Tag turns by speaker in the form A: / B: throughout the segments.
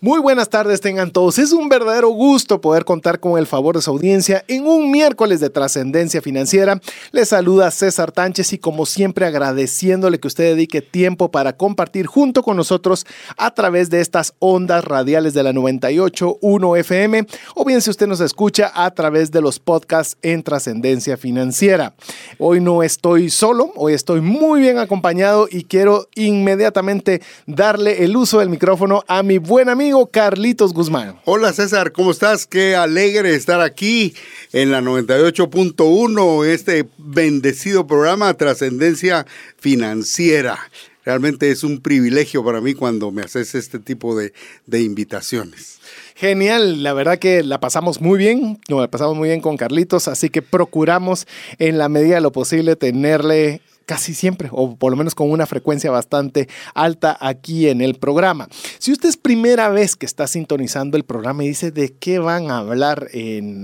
A: Muy buenas tardes tengan todos. Es un verdadero gusto poder contar con el favor de su audiencia en un miércoles de trascendencia financiera. Les saluda César Tánchez y como siempre agradeciéndole que usted dedique tiempo para compartir junto con nosotros a través de estas ondas radiales de la 98.1 FM o bien si usted nos escucha a través de los podcasts en trascendencia financiera. Hoy no estoy solo, hoy estoy muy bien acompañado y quiero inmediatamente darle el uso del micrófono a mi buen amigo Carlitos Guzmán.
B: Hola César, ¿cómo estás? Qué alegre estar aquí en la 98.1, este bendecido programa Trascendencia Financiera. Realmente es un privilegio para mí cuando me haces este tipo de, de invitaciones.
A: Genial, la verdad que la pasamos muy bien, nos la pasamos muy bien con Carlitos, así que procuramos en la medida de lo posible tenerle casi siempre, o por lo menos con una frecuencia bastante alta aquí en el programa. Si usted es primera vez que está sintonizando el programa y dice de qué van a hablar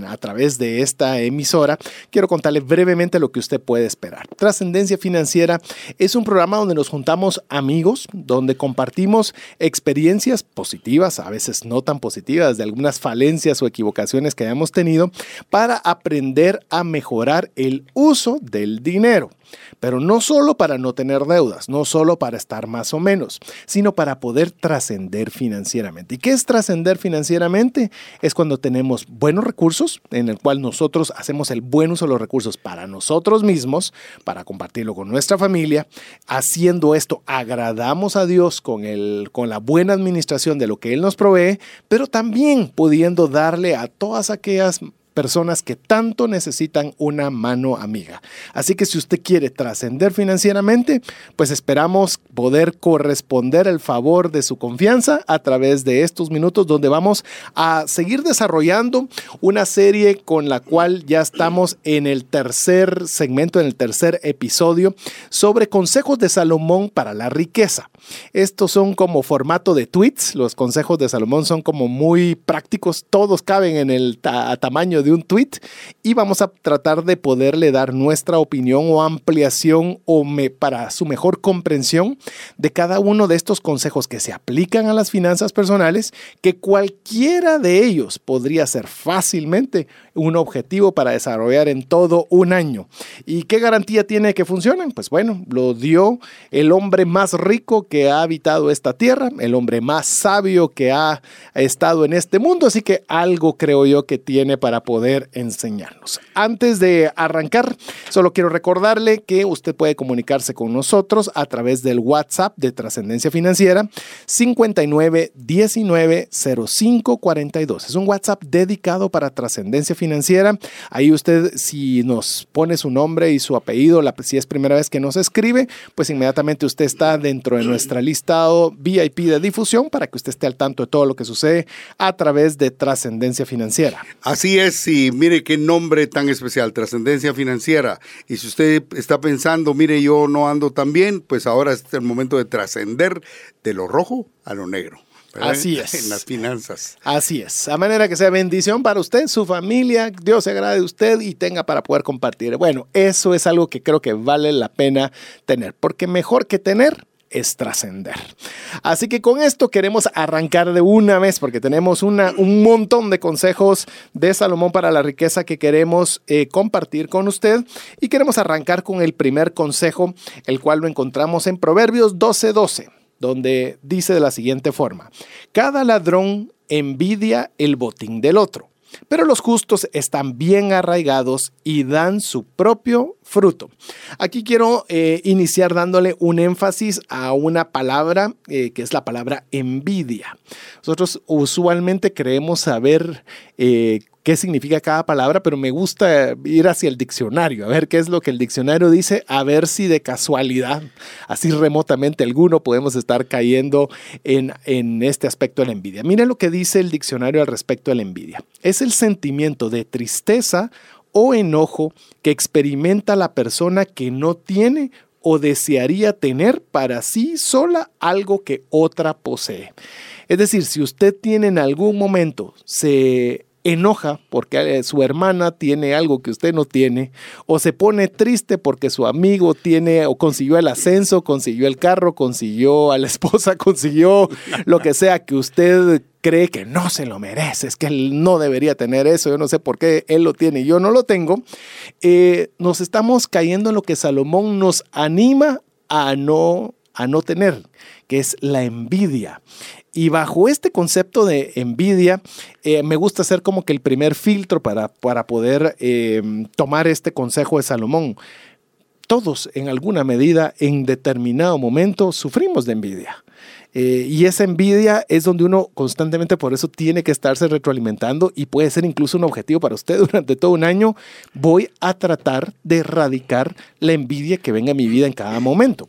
A: a través de esta emisora, quiero contarle brevemente lo que usted puede esperar. Trascendencia Financiera es un programa donde nos juntamos amigos, donde compartimos experiencias positivas, a veces no tan positivas, de algunas falencias o equivocaciones que hayamos tenido, para aprender a mejorar el uso del dinero. Pero no solo para no tener deudas, no solo para estar más o menos, sino para poder trascender financieramente. ¿Y qué es trascender financieramente? Es cuando tenemos buenos recursos, en el cual nosotros hacemos el buen uso de los recursos para nosotros mismos, para compartirlo con nuestra familia. Haciendo esto, agradamos a Dios con, el, con la buena administración de lo que Él nos provee, pero también pudiendo darle a todas aquellas personas que tanto necesitan una mano amiga. Así que si usted quiere trascender financieramente, pues esperamos poder corresponder el favor de su confianza a través de estos minutos donde vamos a seguir desarrollando una serie con la cual ya estamos en el tercer segmento, en el tercer episodio, sobre consejos de Salomón para la riqueza. Estos son como formato de tweets, los consejos de Salomón son como muy prácticos, todos caben en el tamaño de un tweet y vamos a tratar de poderle dar nuestra opinión o ampliación o me, para su mejor comprensión de cada uno de estos consejos que se aplican a las finanzas personales, que cualquiera de ellos podría ser fácilmente un objetivo para desarrollar en todo un año. ¿Y qué garantía tiene que funcionen? Pues bueno, lo dio el hombre más rico que ha habitado esta tierra, el hombre más sabio que ha estado en este mundo, así que algo creo yo que tiene para poder poder enseñarnos. Antes de arrancar, solo quiero recordarle que usted puede comunicarse con nosotros a través del WhatsApp de Trascendencia Financiera 59 19 05 42. Es un WhatsApp dedicado para Trascendencia Financiera. Ahí usted, si nos pone su nombre y su apellido, la, si es primera vez que nos escribe, pues inmediatamente usted está dentro de nuestra listado VIP de difusión para que usted esté al tanto de todo lo que sucede a través de Trascendencia Financiera.
B: Así es, Sí, mire qué nombre tan especial, trascendencia financiera. Y si usted está pensando, mire, yo no ando tan bien, pues ahora es el momento de trascender de lo rojo a lo negro.
A: Así es.
B: En las finanzas.
A: Así es. A manera que sea bendición para usted, su familia, Dios se agrade de usted y tenga para poder compartir. Bueno, eso es algo que creo que vale la pena tener, porque mejor que tener es trascender. Así que con esto queremos arrancar de una vez porque tenemos un montón de consejos de Salomón para la riqueza que queremos eh, compartir con usted y queremos arrancar con el primer consejo, el cual lo encontramos en Proverbios 12:12, donde dice de la siguiente forma, cada ladrón envidia el botín del otro pero los justos están bien arraigados y dan su propio fruto. Aquí quiero eh, iniciar dándole un énfasis a una palabra eh, que es la palabra envidia. Nosotros usualmente creemos saber eh, qué significa cada palabra, pero me gusta ir hacia el diccionario, a ver qué es lo que el diccionario dice, a ver si de casualidad, así remotamente alguno, podemos estar cayendo en, en este aspecto de la envidia. Mire lo que dice el diccionario al respecto de la envidia. Es el sentimiento de tristeza o enojo que experimenta la persona que no tiene o desearía tener para sí sola algo que otra posee. Es decir, si usted tiene en algún momento, se enoja porque eh, su hermana tiene algo que usted no tiene, o se pone triste porque su amigo tiene o consiguió el ascenso, consiguió el carro, consiguió a la esposa, consiguió lo que sea que usted cree que no se lo merece, es que él no debería tener eso, yo no sé por qué él lo tiene y yo no lo tengo, eh, nos estamos cayendo en lo que Salomón nos anima a no, a no tener, que es la envidia. Y bajo este concepto de envidia, eh, me gusta hacer como que el primer filtro para, para poder em, tomar este consejo de Salomón. Todos en alguna medida, en determinado momento, sufrimos de envidia. Eh, y esa envidia es donde uno constantemente por eso tiene que estarse retroalimentando y puede ser incluso un objetivo para usted durante todo un año. Voy a tratar de erradicar la envidia que venga a mi vida en cada momento.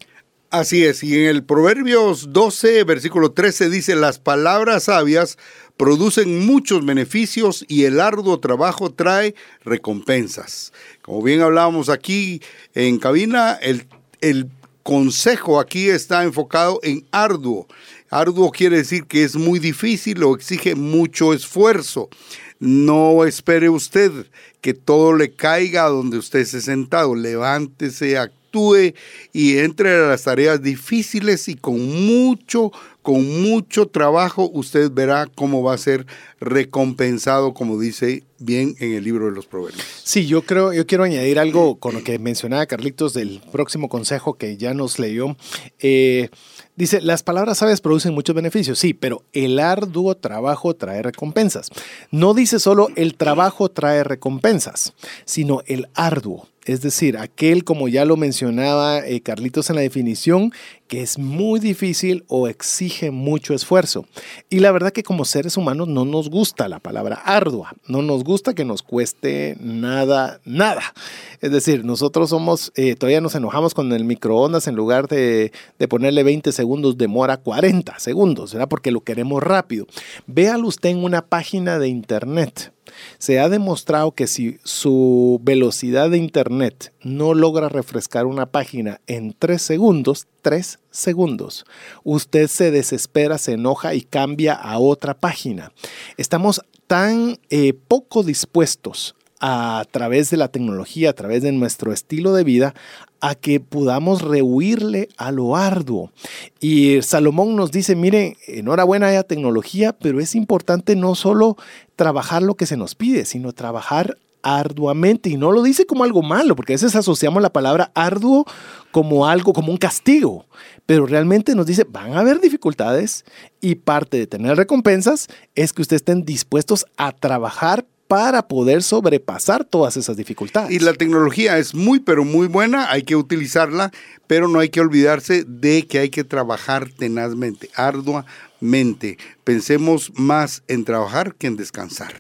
B: Así es, y en el Proverbios 12, versículo 13 dice, las palabras sabias producen muchos beneficios y el arduo trabajo trae recompensas. Como bien hablábamos aquí en cabina, el, el consejo aquí está enfocado en arduo. Arduo quiere decir que es muy difícil o exige mucho esfuerzo. No espere usted que todo le caiga donde usted esté sentado. Levántese, actúe y entre a las tareas difíciles y con mucho, con mucho trabajo, usted verá cómo va a ser recompensado, como dice bien en el libro de los proverbios.
A: Sí, yo creo, yo quiero añadir algo con lo que mencionaba Carlitos del próximo consejo que ya nos leyó. Eh, dice, las palabras sabias producen muchos beneficios, sí, pero el arduo trabajo trae recompensas. No dice solo el trabajo trae recompensas, sino el arduo. Es decir, aquel, como ya lo mencionaba eh, Carlitos en la definición, que es muy difícil o exige mucho esfuerzo. Y la verdad que como seres humanos no nos gusta la palabra ardua, no nos gusta que nos cueste nada, nada. Es decir, nosotros somos, eh, todavía nos enojamos con el microondas en lugar de, de, ponerle 20 segundos, demora 40 segundos, ¿verdad? Porque lo queremos rápido. Véalo usted en una página de internet. Se ha demostrado que si su velocidad de internet no logra refrescar una página en 3 segundos, 3 segundos. Usted se desespera, se enoja y cambia a otra página. Estamos tan eh, poco dispuestos a través de la tecnología, a través de nuestro estilo de vida, a que podamos rehuirle a lo arduo. Y Salomón nos dice, mire, enhorabuena haya tecnología, pero es importante no solo trabajar lo que se nos pide, sino trabajar arduamente y no lo dice como algo malo, porque a veces asociamos la palabra arduo como algo, como un castigo, pero realmente nos dice, van a haber dificultades y parte de tener recompensas es que ustedes estén dispuestos a trabajar para poder sobrepasar todas esas dificultades.
B: Y la tecnología es muy, pero muy buena, hay que utilizarla, pero no hay que olvidarse de que hay que trabajar tenazmente, arduamente. Pensemos más en trabajar que en descansar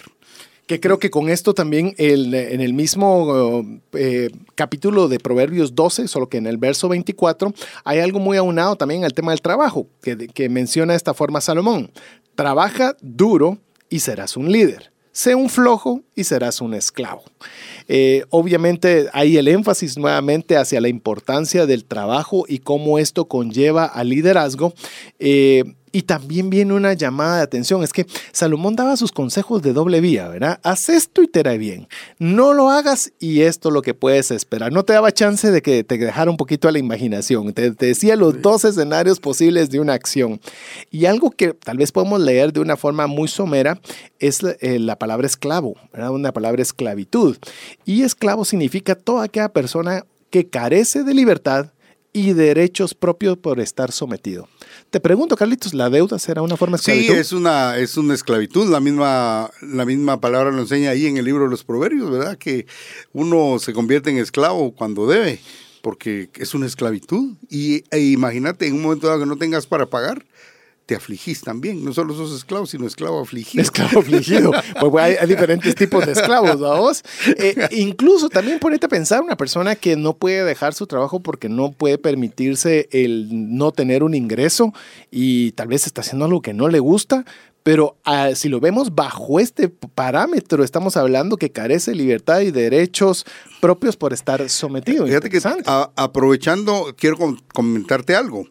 A: que creo que con esto también el, en el mismo eh, capítulo de Proverbios 12, solo que en el verso 24, hay algo muy aunado también al tema del trabajo, que, que menciona de esta forma Salomón. Trabaja duro y serás un líder. Sé un flojo y serás un esclavo. Eh, obviamente hay el énfasis nuevamente hacia la importancia del trabajo y cómo esto conlleva al liderazgo. Eh, y también viene una llamada de atención. Es que Salomón daba sus consejos de doble vía, ¿verdad? Haz esto y te hará bien. No lo hagas y esto es lo que puedes esperar. No te daba chance de que te dejara un poquito a la imaginación. Te, decía los dos escenarios posibles de una acción. Y algo que tal vez podemos leer de una forma muy somera es eh, la palabra esclavo, ¿verdad? Una palabra esclavitud. Y esclavo significa toda aquella persona que carece de libertad y derechos propios por estar sometido. Te pregunto, Carlitos, ¿la deuda será una forma de esclavitud?
B: Sí, es una, es una esclavitud. La misma, la misma palabra lo enseña ahí en el libro de los Proverbios, ¿verdad? Que uno se convierte en esclavo cuando debe, porque es una esclavitud. Y e imagínate en un momento dado que no tengas para pagar, te afligís también. No solo sos esclavo, sino esclavo afligido.
A: Esclavo afligido. Pues hay, hay diferentes tipos de esclavos, vos? Eh, incluso también ponete a pensar una persona que no puede dejar su trabajo porque no puede permitirse el no tener un ingreso y tal vez está haciendo algo que no le gusta, pero ah, si lo vemos bajo este parámetro, estamos hablando que carece de libertad y derechos propios por estar sometido.
B: Fíjate que a- aprovechando, quiero com- comentarte algo.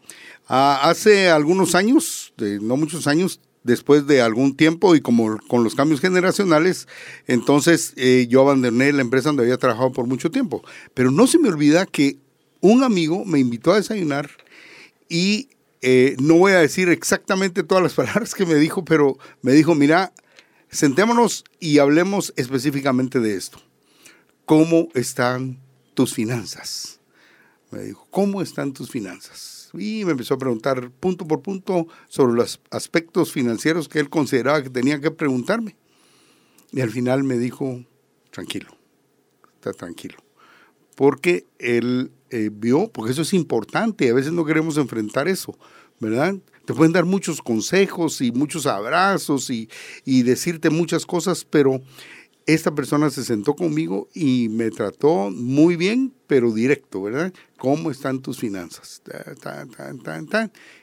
B: Ah, hace algunos años, no muchos años, después de algún tiempo y como con los cambios generacionales, entonces eh, yo abandoné la empresa donde había trabajado por mucho tiempo. Pero no se me olvida que un amigo me invitó a desayunar y eh, no voy a decir exactamente todas las palabras que me dijo, pero me dijo, mira, sentémonos y hablemos específicamente de esto. ¿Cómo están tus finanzas? Me dijo, ¿cómo están tus finanzas? Y me empezó a preguntar punto por punto sobre los aspectos financieros que él consideraba que tenía que preguntarme. Y al final me dijo, tranquilo, está tranquilo. Porque él eh, vio, porque eso es importante, a veces no queremos enfrentar eso, ¿verdad? Te pueden dar muchos consejos y muchos abrazos y, y decirte muchas cosas, pero esta persona se sentó conmigo y me trató muy bien, pero directo, ¿verdad? ¿Cómo están tus finanzas?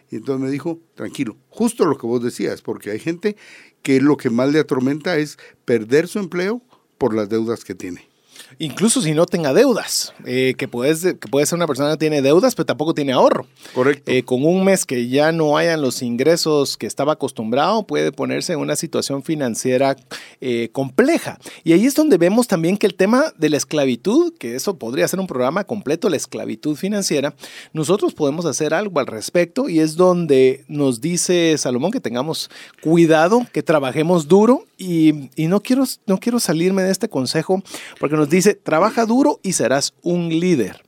B: Y entonces me dijo, tranquilo, justo lo que vos decías, porque hay gente que lo que más le atormenta es perder su empleo por las deudas que tiene.
A: Incluso si no tenga deudas, eh, que, puedes, que puede ser una persona que tiene deudas, pero tampoco tiene ahorro.
B: Correcto.
A: Eh, con un mes que ya no hayan los ingresos que estaba acostumbrado, puede ponerse en una situación financiera eh, compleja. Y ahí es donde vemos también que el tema de la esclavitud, que eso podría ser un programa completo, la esclavitud financiera, nosotros podemos hacer algo al respecto y es donde nos dice Salomón que tengamos cuidado, que trabajemos duro y, no, quiero, no quiero salirme de este consejo porque nos dice, trabaja duro y serás un líder.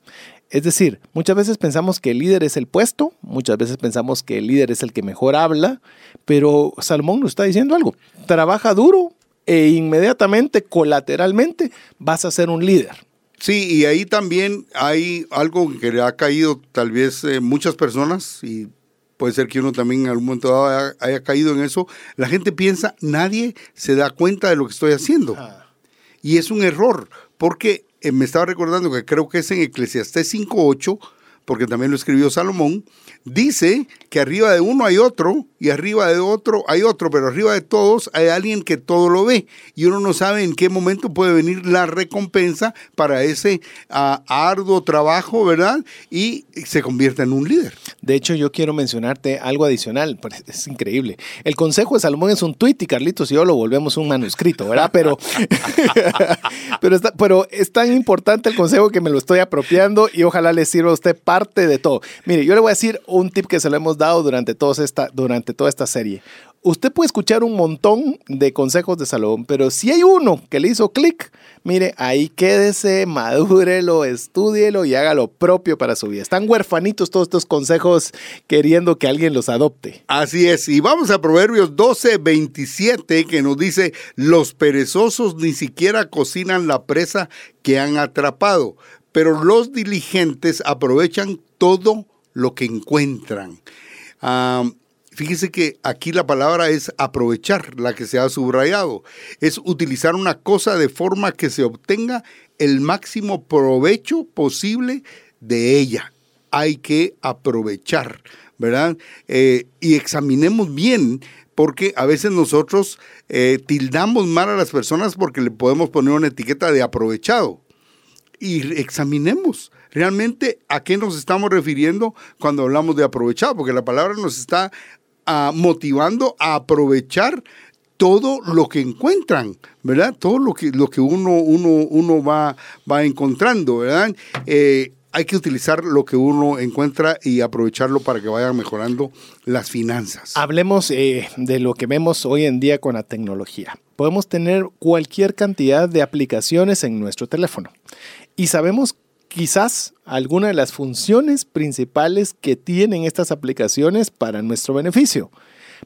A: Es decir, muchas veces pensamos que el líder es el puesto, muchas veces pensamos que el líder es el que mejor habla, pero Salomón nos está diciendo algo. Trabaja duro e inmediatamente, colateralmente, vas a ser un líder.
B: Sí, y ahí también hay algo que le ha caído tal vez eh, muchas personas puede ser que uno también en algún momento dado haya, haya caído en eso. La gente piensa, nadie se da cuenta de lo que estoy haciendo. Y es un error, porque eh, me estaba recordando que creo que es en Eclesiastés 5.8, porque también lo escribió Salomón, dice que arriba de uno hay otro y arriba de otro hay otro, pero arriba de todos hay alguien que todo lo ve y uno no sabe en qué momento puede venir la recompensa para ese ah, arduo trabajo, ¿verdad? Y se convierte en un líder.
A: De hecho, yo quiero mencionarte algo adicional, pero es increíble. El consejo de Salomón es un tuit y Carlitos y yo lo volvemos un manuscrito, ¿verdad? Pero, pero, está- pero es tan importante el consejo que me lo estoy apropiando y ojalá le sirva a usted parte de todo. Mire, yo le voy a decir un tip que se lo hemos dado durante, toda esta serie. Usted puede escuchar un montón de consejos de Salomón, pero si hay uno que le hizo clic, mire, ahí quédese, madúrelo, estúdielo y haga lo propio para su vida. Están huerfanitos todos estos consejos queriendo que alguien los adopte.
B: Así es, y vamos a Proverbios 12, 27, que nos dice, los perezosos ni siquiera cocinan la presa que han atrapado, pero los diligentes aprovechan todo lo que encuentran. Fíjese que aquí la palabra es aprovechar, la que se ha subrayado, es utilizar una cosa de forma que se obtenga el máximo provecho posible de ella. Hay que aprovechar, ¿verdad? Eh, y examinemos bien, porque a veces nosotros eh, tildamos mal a las personas porque le podemos poner una etiqueta de aprovechado y examinemos realmente a qué nos estamos refiriendo cuando hablamos de aprovechado, porque la palabra nos está ah, motivando a aprovechar todo lo que encuentran, ¿verdad? Todo lo que, lo que uno, uno, uno va, va encontrando, ¿verdad? Eh, hay que utilizar lo que uno encuentra y aprovecharlo para que vayan mejorando las finanzas.
A: Hablemos eh, de lo que vemos hoy en día con la tecnología. Podemos tener cualquier cantidad de aplicaciones en nuestro teléfono y sabemos quizás alguna de las funciones principales que tienen estas aplicaciones para nuestro beneficio.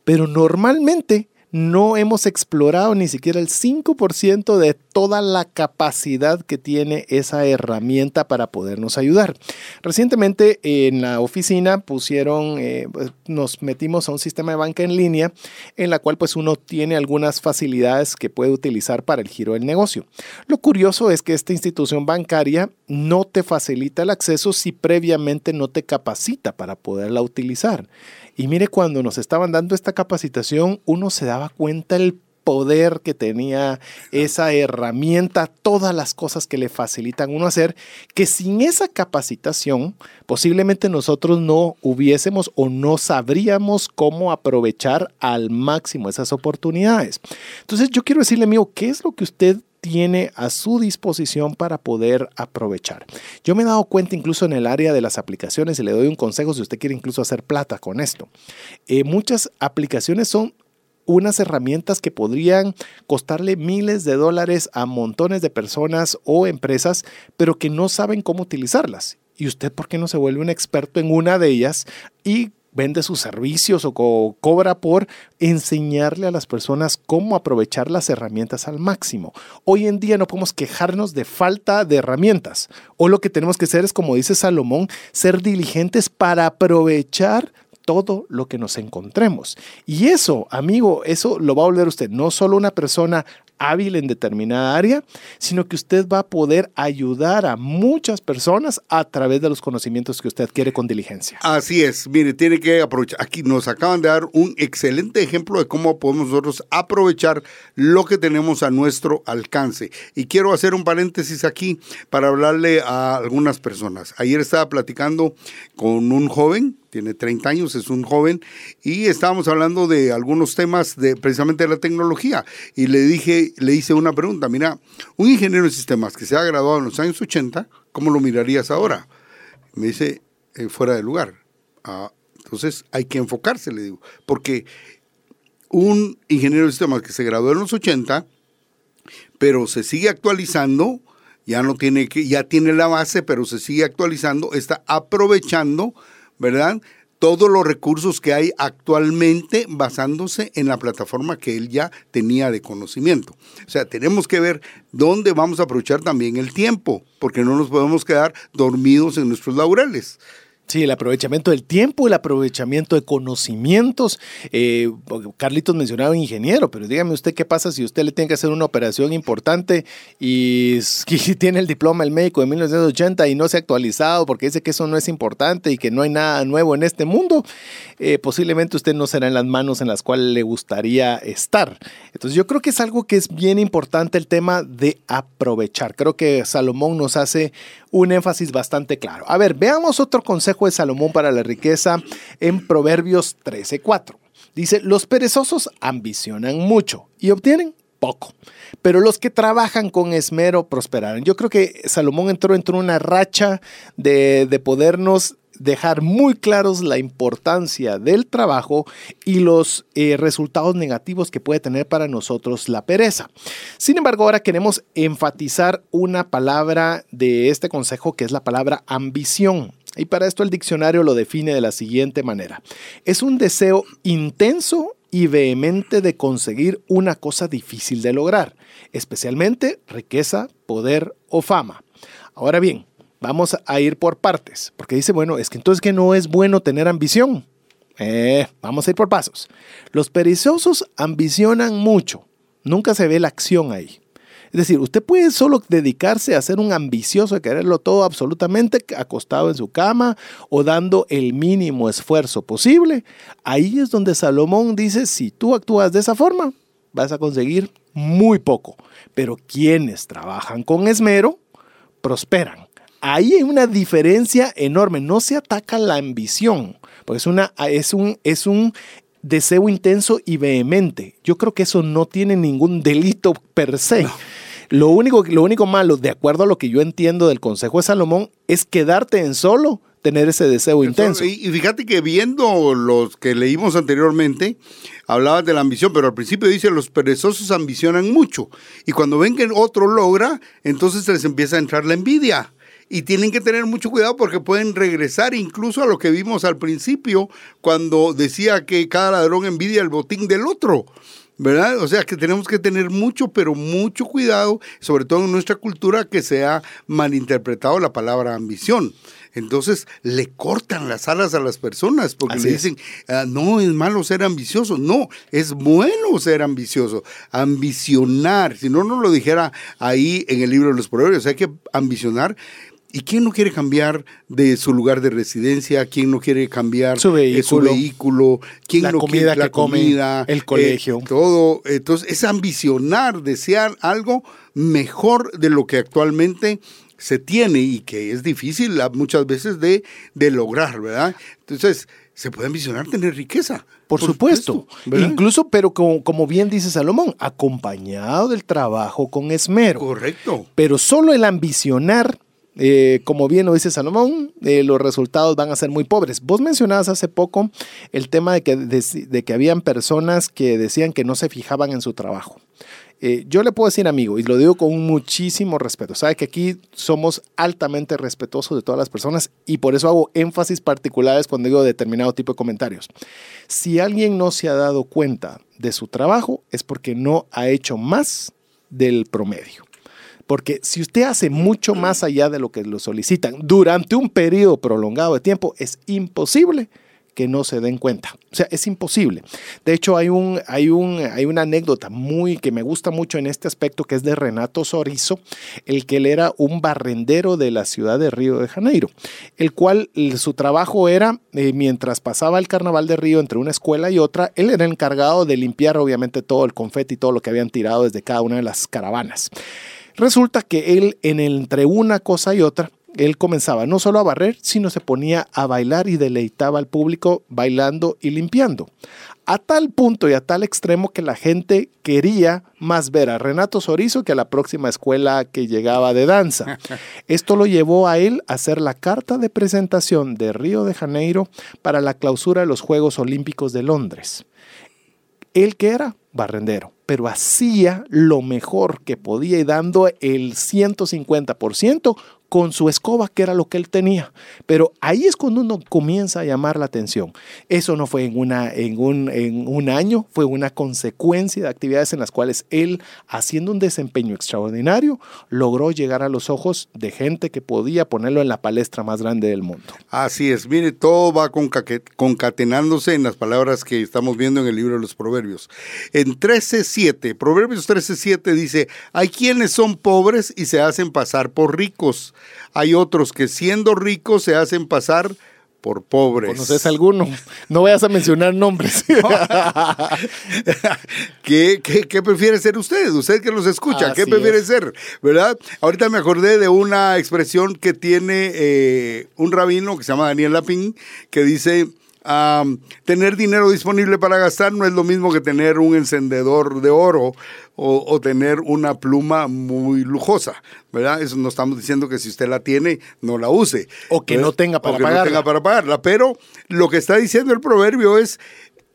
A: Pero normalmente no hemos explorado ni siquiera el 5% de toda la capacidad que tiene esa herramienta para podernos ayudar. Recientemente en la oficina pusieron, eh, pues, nos metimos a un sistema de banca en línea en la cual pues uno tiene algunas facilidades que puede utilizar para el giro del negocio. Lo curioso es que esta institución bancaria no te facilita el acceso si previamente no te capacita para poderla utilizar. Y mire, cuando nos estaban dando esta capacitación, uno se daba cuenta el poder que tenía esa herramienta, todas las cosas que le facilitan uno hacer, que sin esa capacitación posiblemente nosotros no hubiésemos o no sabríamos cómo aprovechar al máximo esas oportunidades. Entonces yo quiero decirle, amigo, ¿qué es lo que usted tiene a su disposición para poder aprovechar. Yo me he dado cuenta incluso en el área de las aplicaciones y le doy un consejo si usted quiere incluso hacer plata con esto. Eh, muchas aplicaciones son unas herramientas que podrían costarle miles de dólares a montones de personas o empresas, pero que no saben cómo utilizarlas. ¿Y usted por qué no se vuelve un experto en una de ellas y vende sus servicios o cobra por enseñarle a las personas cómo aprovechar las herramientas al máximo. Hoy en día no podemos quejarnos de falta de herramientas. O lo que tenemos que hacer es, como dice Salomón, ser diligentes para aprovechar todo lo que nos encontremos. Y eso, amigo, eso lo va a volver usted no solo una persona hábil en determinada área, sino que usted va a poder ayudar a muchas personas a través de los conocimientos que usted adquiere con diligencia.
B: Así es, mire, tiene que aprovechar. Aquí nos acaban de dar un excelente ejemplo de cómo podemos nosotros aprovechar lo que tenemos a nuestro alcance. Y quiero hacer un paréntesis aquí para hablarle a algunas personas. Ayer estaba platicando con un joven tiene 30 años, es un joven, y estábamos hablando de algunos temas de precisamente de la tecnología. Y le dije, le hice una pregunta, mira, un ingeniero de sistemas que se ha graduado en los años 80, ¿cómo lo mirarías ahora? Me dice, eh, fuera de lugar. Ah, entonces hay que enfocarse, le digo, porque un ingeniero de sistemas que se graduó en los 80, pero se sigue actualizando, ya no tiene que, ya tiene la base, pero se sigue actualizando, está aprovechando ¿verdad? Todos los recursos que hay actualmente basándose en la plataforma que él ya tenía de conocimiento. O sea, tenemos que ver dónde vamos a aprovechar también el tiempo, porque no nos podemos quedar dormidos en nuestros laureles.
A: Sí, el aprovechamiento del tiempo, el aprovechamiento de conocimientos. Eh, Carlitos mencionaba ingeniero, pero dígame usted qué pasa si usted le tiene que hacer una operación importante y, tiene el diploma del médico de 1980 y no se ha actualizado porque dice que eso no es importante y que no hay nada nuevo en este mundo. Eh, posiblemente usted no será en las manos en las cuales le gustaría estar. Entonces yo creo que es algo que es bien importante el tema de aprovechar. Creo que Salomón nos hace un énfasis bastante claro. A ver, veamos otro consejo de Salomón para la riqueza en Proverbios 13:4. Dice, los perezosos ambicionan mucho y obtienen poco, pero los que trabajan con esmero prosperarán. Yo creo que Salomón entró en una racha de, de podernos dejar muy claros la importancia del trabajo y los eh, resultados negativos que puede tener para nosotros la pereza. Sin embargo, ahora queremos enfatizar una palabra de este consejo que es la palabra ambición. Y para esto el diccionario lo define de la siguiente manera. Es un deseo intenso y vehemente de conseguir una cosa difícil de lograr, especialmente riqueza, poder o fama. Ahora bien, vamos a ir por partes, porque dice, bueno, es que entonces que no es bueno tener ambición. Eh, vamos a ir por pasos. Los perezosos ambicionan mucho, nunca se ve la acción ahí. Es decir, usted puede solo dedicarse a ser un ambicioso de quererlo todo absolutamente acostado en su cama o dando el mínimo esfuerzo posible. Ahí es donde Salomón dice, si tú actúas de esa forma, vas a conseguir muy poco. Pero quienes trabajan con esmero, prosperan ahí hay una diferencia enorme. No se ataca la ambición, porque es, una, es, un, es un deseo intenso y vehemente. Yo creo que eso no tiene ningún delito per se. Lo, único, lo único malo, de acuerdo a lo que yo entiendo del Consejo de Salomón, es quedarte en solo tener ese deseo intenso.
B: Y, fíjate que viendo los que leímos anteriormente, hablabas de la ambición, pero al principio dice los perezosos ambicionan mucho. Y cuando ven que otro logra, entonces les empieza a entrar la envidia y tienen que tener mucho cuidado porque pueden regresar incluso a lo que vimos al principio cuando decía que cada ladrón envidia el botín del otro. ¿verdad? O sea que tenemos que tener mucho, pero mucho cuidado, sobre todo en nuestra cultura, que se ha malinterpretado la palabra ambición. Entonces le cortan las alas a las personas porque
A: Así
B: le dicen, "Ah, no es malo ser ambicioso. No, es bueno ser ambicioso. Ambicionar, si no nos lo dijera ahí en el libro de los proverbios, hay que ambicionar. ¿Y quién no quiere cambiar de su lugar de residencia? ¿Quién no quiere cambiar
A: Su
B: eh, su
A: vehículo,
B: vehículo? ¿Quién
A: la
B: no
A: comida
B: quiere la
A: que come,
B: comida?
A: el
B: eh,
A: colegio.
B: todo. Entonces, es ambicionar, desear algo mejor de lo que actualmente se tiene y que es difícil muchas veces de, de lograr, ¿verdad? Entonces, se puede ambicionar tener riqueza.
A: Por, supuesto.
B: ¿verdad?
A: Incluso, pero como, como bien dice Salomón, acompañado del trabajo con esmero.
B: Correcto.
A: Pero solo el ambicionar, eh, como bien lo dice Salomón, eh, los resultados van a ser muy pobres. Vos mencionabas hace poco el tema de que, de, que habían personas que decían que no se fijaban en su trabajo. Eh, yo le puedo decir, amigo, y lo digo con muchísimo respeto, sabe que aquí somos altamente respetuosos de todas las personas y por eso hago énfasis particulares cuando digo determinado tipo de comentarios. Si alguien no se ha dado cuenta de su trabajo es porque no ha hecho más del promedio. Porque si usted hace mucho más allá de lo que lo solicitan durante un periodo prolongado de tiempo, es imposible que no se den cuenta. O sea, es imposible. De hecho, hay, un, hay, un, hay una anécdota muy que me gusta mucho en este aspecto, que es de Renato Sorizo, el que él era un barrendero de la ciudad de Río de Janeiro, el cual su trabajo era, eh, mientras pasaba el carnaval de Río entre una escuela y otra, él era encargado de limpiar obviamente todo el confeti y todo lo que habían tirado desde cada una de las caravanas. Resulta que él, en el, entre una cosa y otra, él comenzaba no solo a barrer, sino se ponía a bailar y deleitaba al público bailando y limpiando. A tal punto y a tal extremo que la gente quería más ver a Renato Sorizo que a la próxima escuela que llegaba de danza. Esto lo llevó a él a hacer la carta de presentación de Río de Janeiro para la clausura de los Juegos Olímpicos de Londres. Él que era barrendero, pero hacía lo mejor que podía y dando el 150% con su escoba, que era lo que él tenía. Pero ahí es cuando uno comienza a llamar la atención. Eso no fue en, una, en, un, en un año, fue una consecuencia de actividades en las cuales él, haciendo un desempeño extraordinario, logró llegar a los ojos de gente que podía ponerlo en la palestra más grande del mundo.
B: Así es, mire, todo va conca- concatenándose en las palabras que estamos viendo en el libro de los Proverbios. En 13.7, Proverbios 13.7 dice, hay quienes son pobres y se hacen pasar por ricos. Hay otros que siendo ricos se hacen pasar por pobres.
A: ¿Conoces alguno? No vayas a mencionar nombres.
B: ¿Qué, qué, qué prefiere ser usted? Usted que los escucha, ¿qué prefiere
A: es.
B: ser? ¿Verdad? Ahorita me acordé de una expresión que tiene eh, un rabino que se llama Daniel Lapin, que dice, tener dinero disponible para gastar no es lo mismo que tener un encendedor de oro o, o tener una pluma muy lujosa, ¿verdad? Eso no estamos diciendo que si usted la tiene, no la use.
A: O que
B: ¿verdad?
A: no tenga para
B: O que no
A: pagarla.
B: tenga para pagarla. Pero lo que está diciendo el proverbio es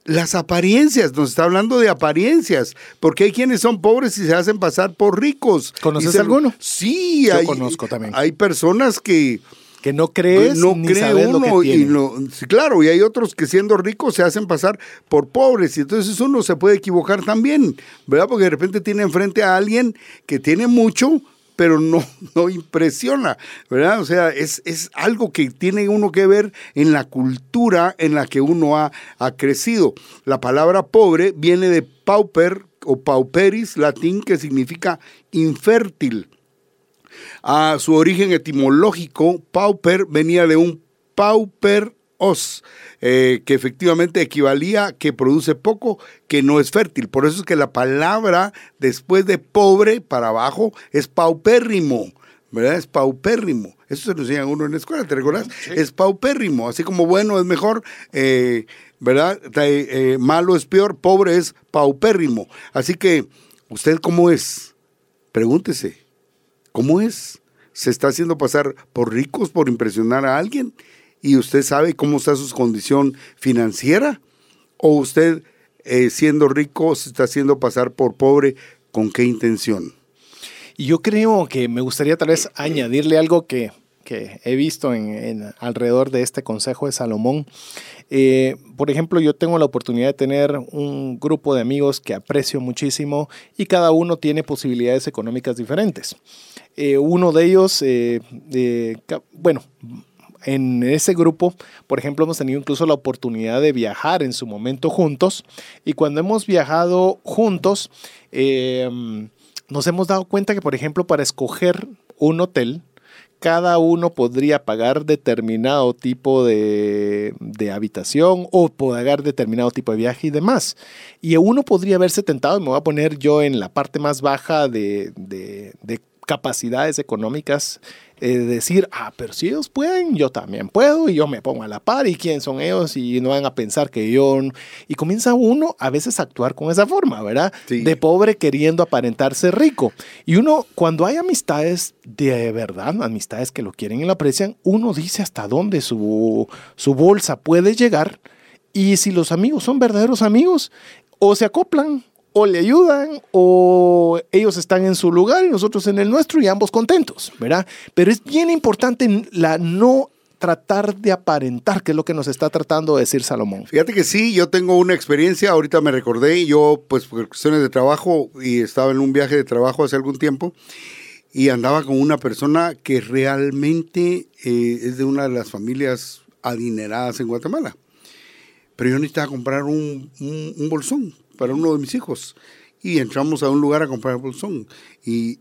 B: las apariencias, nos está hablando de apariencias, porque hay quienes son pobres y se hacen pasar por ricos.
A: ¿Conoces
B: se-
A: alguno?
B: Sí,
A: Yo
B: hay,
A: conozco también.
B: Hay personas que
A: que no crees
B: no
A: ni
B: cree
A: sabes lo
B: uno
A: que
B: y
A: tiene.
B: no, sí, claro, y hay otros que siendo ricos se hacen pasar por pobres y entonces uno se puede equivocar también, ¿verdad? Porque de repente tiene enfrente a alguien que tiene mucho, pero no, no impresiona, ¿verdad? O sea, es, es algo que tiene uno que ver en la cultura en la que uno ha, ha crecido. La palabra pobre viene de pauper o pauperis, latín, que significa infértil. A su origen etimológico, pauper venía de un pauper os, eh, que efectivamente equivalía a que produce poco, que no es fértil. Por eso es que la palabra después de pobre para abajo es paupérrimo. ¿Verdad? Es paupérrimo. Eso se lo enseñan a uno en la escuela, ¿te recuerdas? Es paupérrimo. Así como bueno es mejor, eh, ¿verdad? Eh, malo es peor, pobre es paupérrimo. Así que, ¿usted cómo es? Pregúntese. ¿Cómo es? ¿Se está haciendo pasar por ricos por impresionar a alguien? ¿Y usted sabe cómo está su condición financiera? ¿O usted, eh, siendo rico, se está haciendo pasar por pobre? ¿Con qué intención?
A: Yo creo que me gustaría tal vez añadirle algo que, que he visto en, alrededor de este Consejo de Salomón. Eh, por ejemplo, yo tengo la oportunidad de tener un grupo de amigos que aprecio muchísimo y cada uno tiene posibilidades económicas diferentes. Eh, uno de ellos, eh, bueno, en ese grupo, por ejemplo, hemos tenido incluso la oportunidad de viajar en su momento juntos y cuando hemos viajado juntos, nos hemos dado cuenta que, por ejemplo, para escoger un hotel, cada uno podría pagar determinado tipo de, habitación o pagar determinado tipo de viaje y demás. Y uno podría haberse tentado, y me voy a poner yo en la parte más baja de, de capacidades económicas eh, decir, ah, pero si ellos pueden, yo también puedo y yo me pongo a la par y quién son ellos y no van a pensar que yo... Y comienza uno a veces a actuar con esa forma, ¿verdad? De pobre queriendo aparentarse rico. Y uno, cuando hay amistades de verdad, amistades que lo quieren y lo aprecian, uno dice hasta dónde su, su bolsa puede llegar. Y si los amigos son verdaderos amigos, o se acoplan o le ayudan o ellos están en su lugar y nosotros en el nuestro y ambos contentos, ¿verdad? Pero es bien importante la no tratar de aparentar, que es lo que nos está tratando de decir Salomón.
B: Fíjate que sí, yo tengo una experiencia, ahorita me recordé, yo pues por cuestiones de trabajo y estaba en un viaje de trabajo hace algún tiempo y andaba con una persona que realmente eh, es de una de las familias adineradas en Guatemala. Pero yo necesitaba comprar un, un bolsón para uno de mis hijos. Y entramos a un lugar a comprar el bolsón. Y,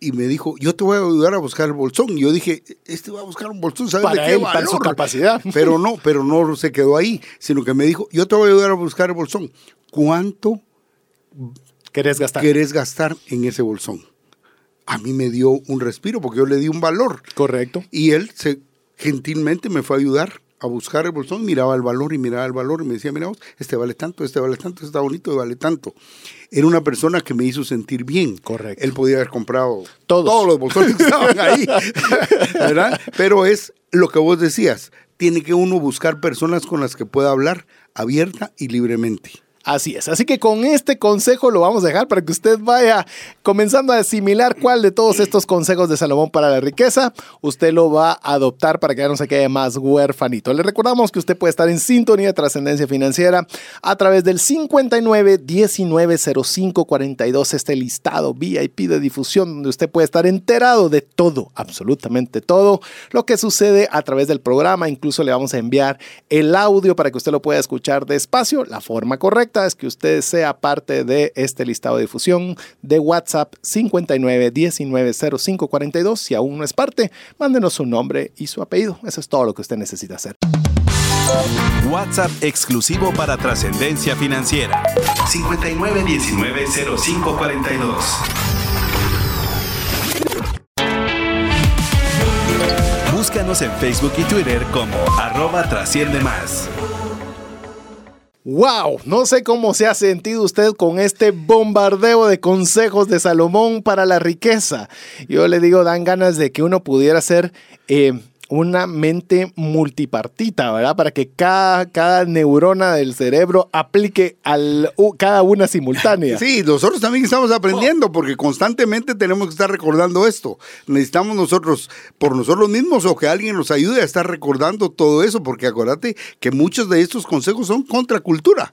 B: y me dijo, yo te voy a ayudar a buscar el bolsón. Y yo dije, este va a buscar un bolsón, ¿sabes
A: para
B: de qué
A: él, Para su capacidad.
B: Pero no, pero no se quedó ahí, sino que me dijo, yo te voy a ayudar a buscar el bolsón. ¿Cuánto
A: querés gastar?
B: querés gastar en ese bolsón? A mí me dio un respiro porque yo le di un valor.
A: Correcto.
B: Y él se, gentilmente me fue a ayudar a buscar el bolsón, miraba el valor y miraba el valor y me decía, mira este vale tanto, este vale tanto, este está bonito y vale tanto. Era una persona que me hizo sentir bien.
A: Correcto.
B: Él podía haber comprado todos, los bolsones que estaban ahí, ¿verdad? Pero es lo que vos decías, tiene que uno buscar personas con las que pueda hablar abierta y libremente.
A: Así es. Así que con este consejo lo vamos a dejar para que usted vaya comenzando a asimilar cuál de todos estos consejos de Salomón para la riqueza usted lo va a adoptar para que ya no se quede más huérfanito. Le recordamos que usted puede estar en sintonía de trascendencia financiera a través del 59 19 05 42, este listado VIP de difusión donde usted puede estar enterado de todo, absolutamente todo lo que sucede a través del programa. Incluso le vamos a enviar el audio para que usted lo pueda escuchar despacio, la forma correcta es que usted sea parte de este listado de difusión de WhatsApp 59 19 05 42. Si aún no es parte, mándenos su nombre y su apellido. Eso es todo lo que usted necesita hacer.
C: WhatsApp exclusivo para trascendencia financiera. 59 19 05 42. Búscanos en Facebook y Twitter como arroba trasciende más.
A: ¡Wow! No sé cómo se ha sentido usted con este bombardeo de consejos de Salomón para la riqueza. Yo le digo, dan ganas de que uno pudiera ser... Eh, una mente multipartita, ¿verdad? Para que cada, cada neurona del cerebro aplique al, cada una simultánea.
B: Sí, nosotros también estamos aprendiendo porque constantemente tenemos que estar recordando esto. Necesitamos nosotros, por nosotros mismos o que alguien nos ayude a estar recordando todo eso, porque acuérdate que muchos de estos consejos son contra cultura.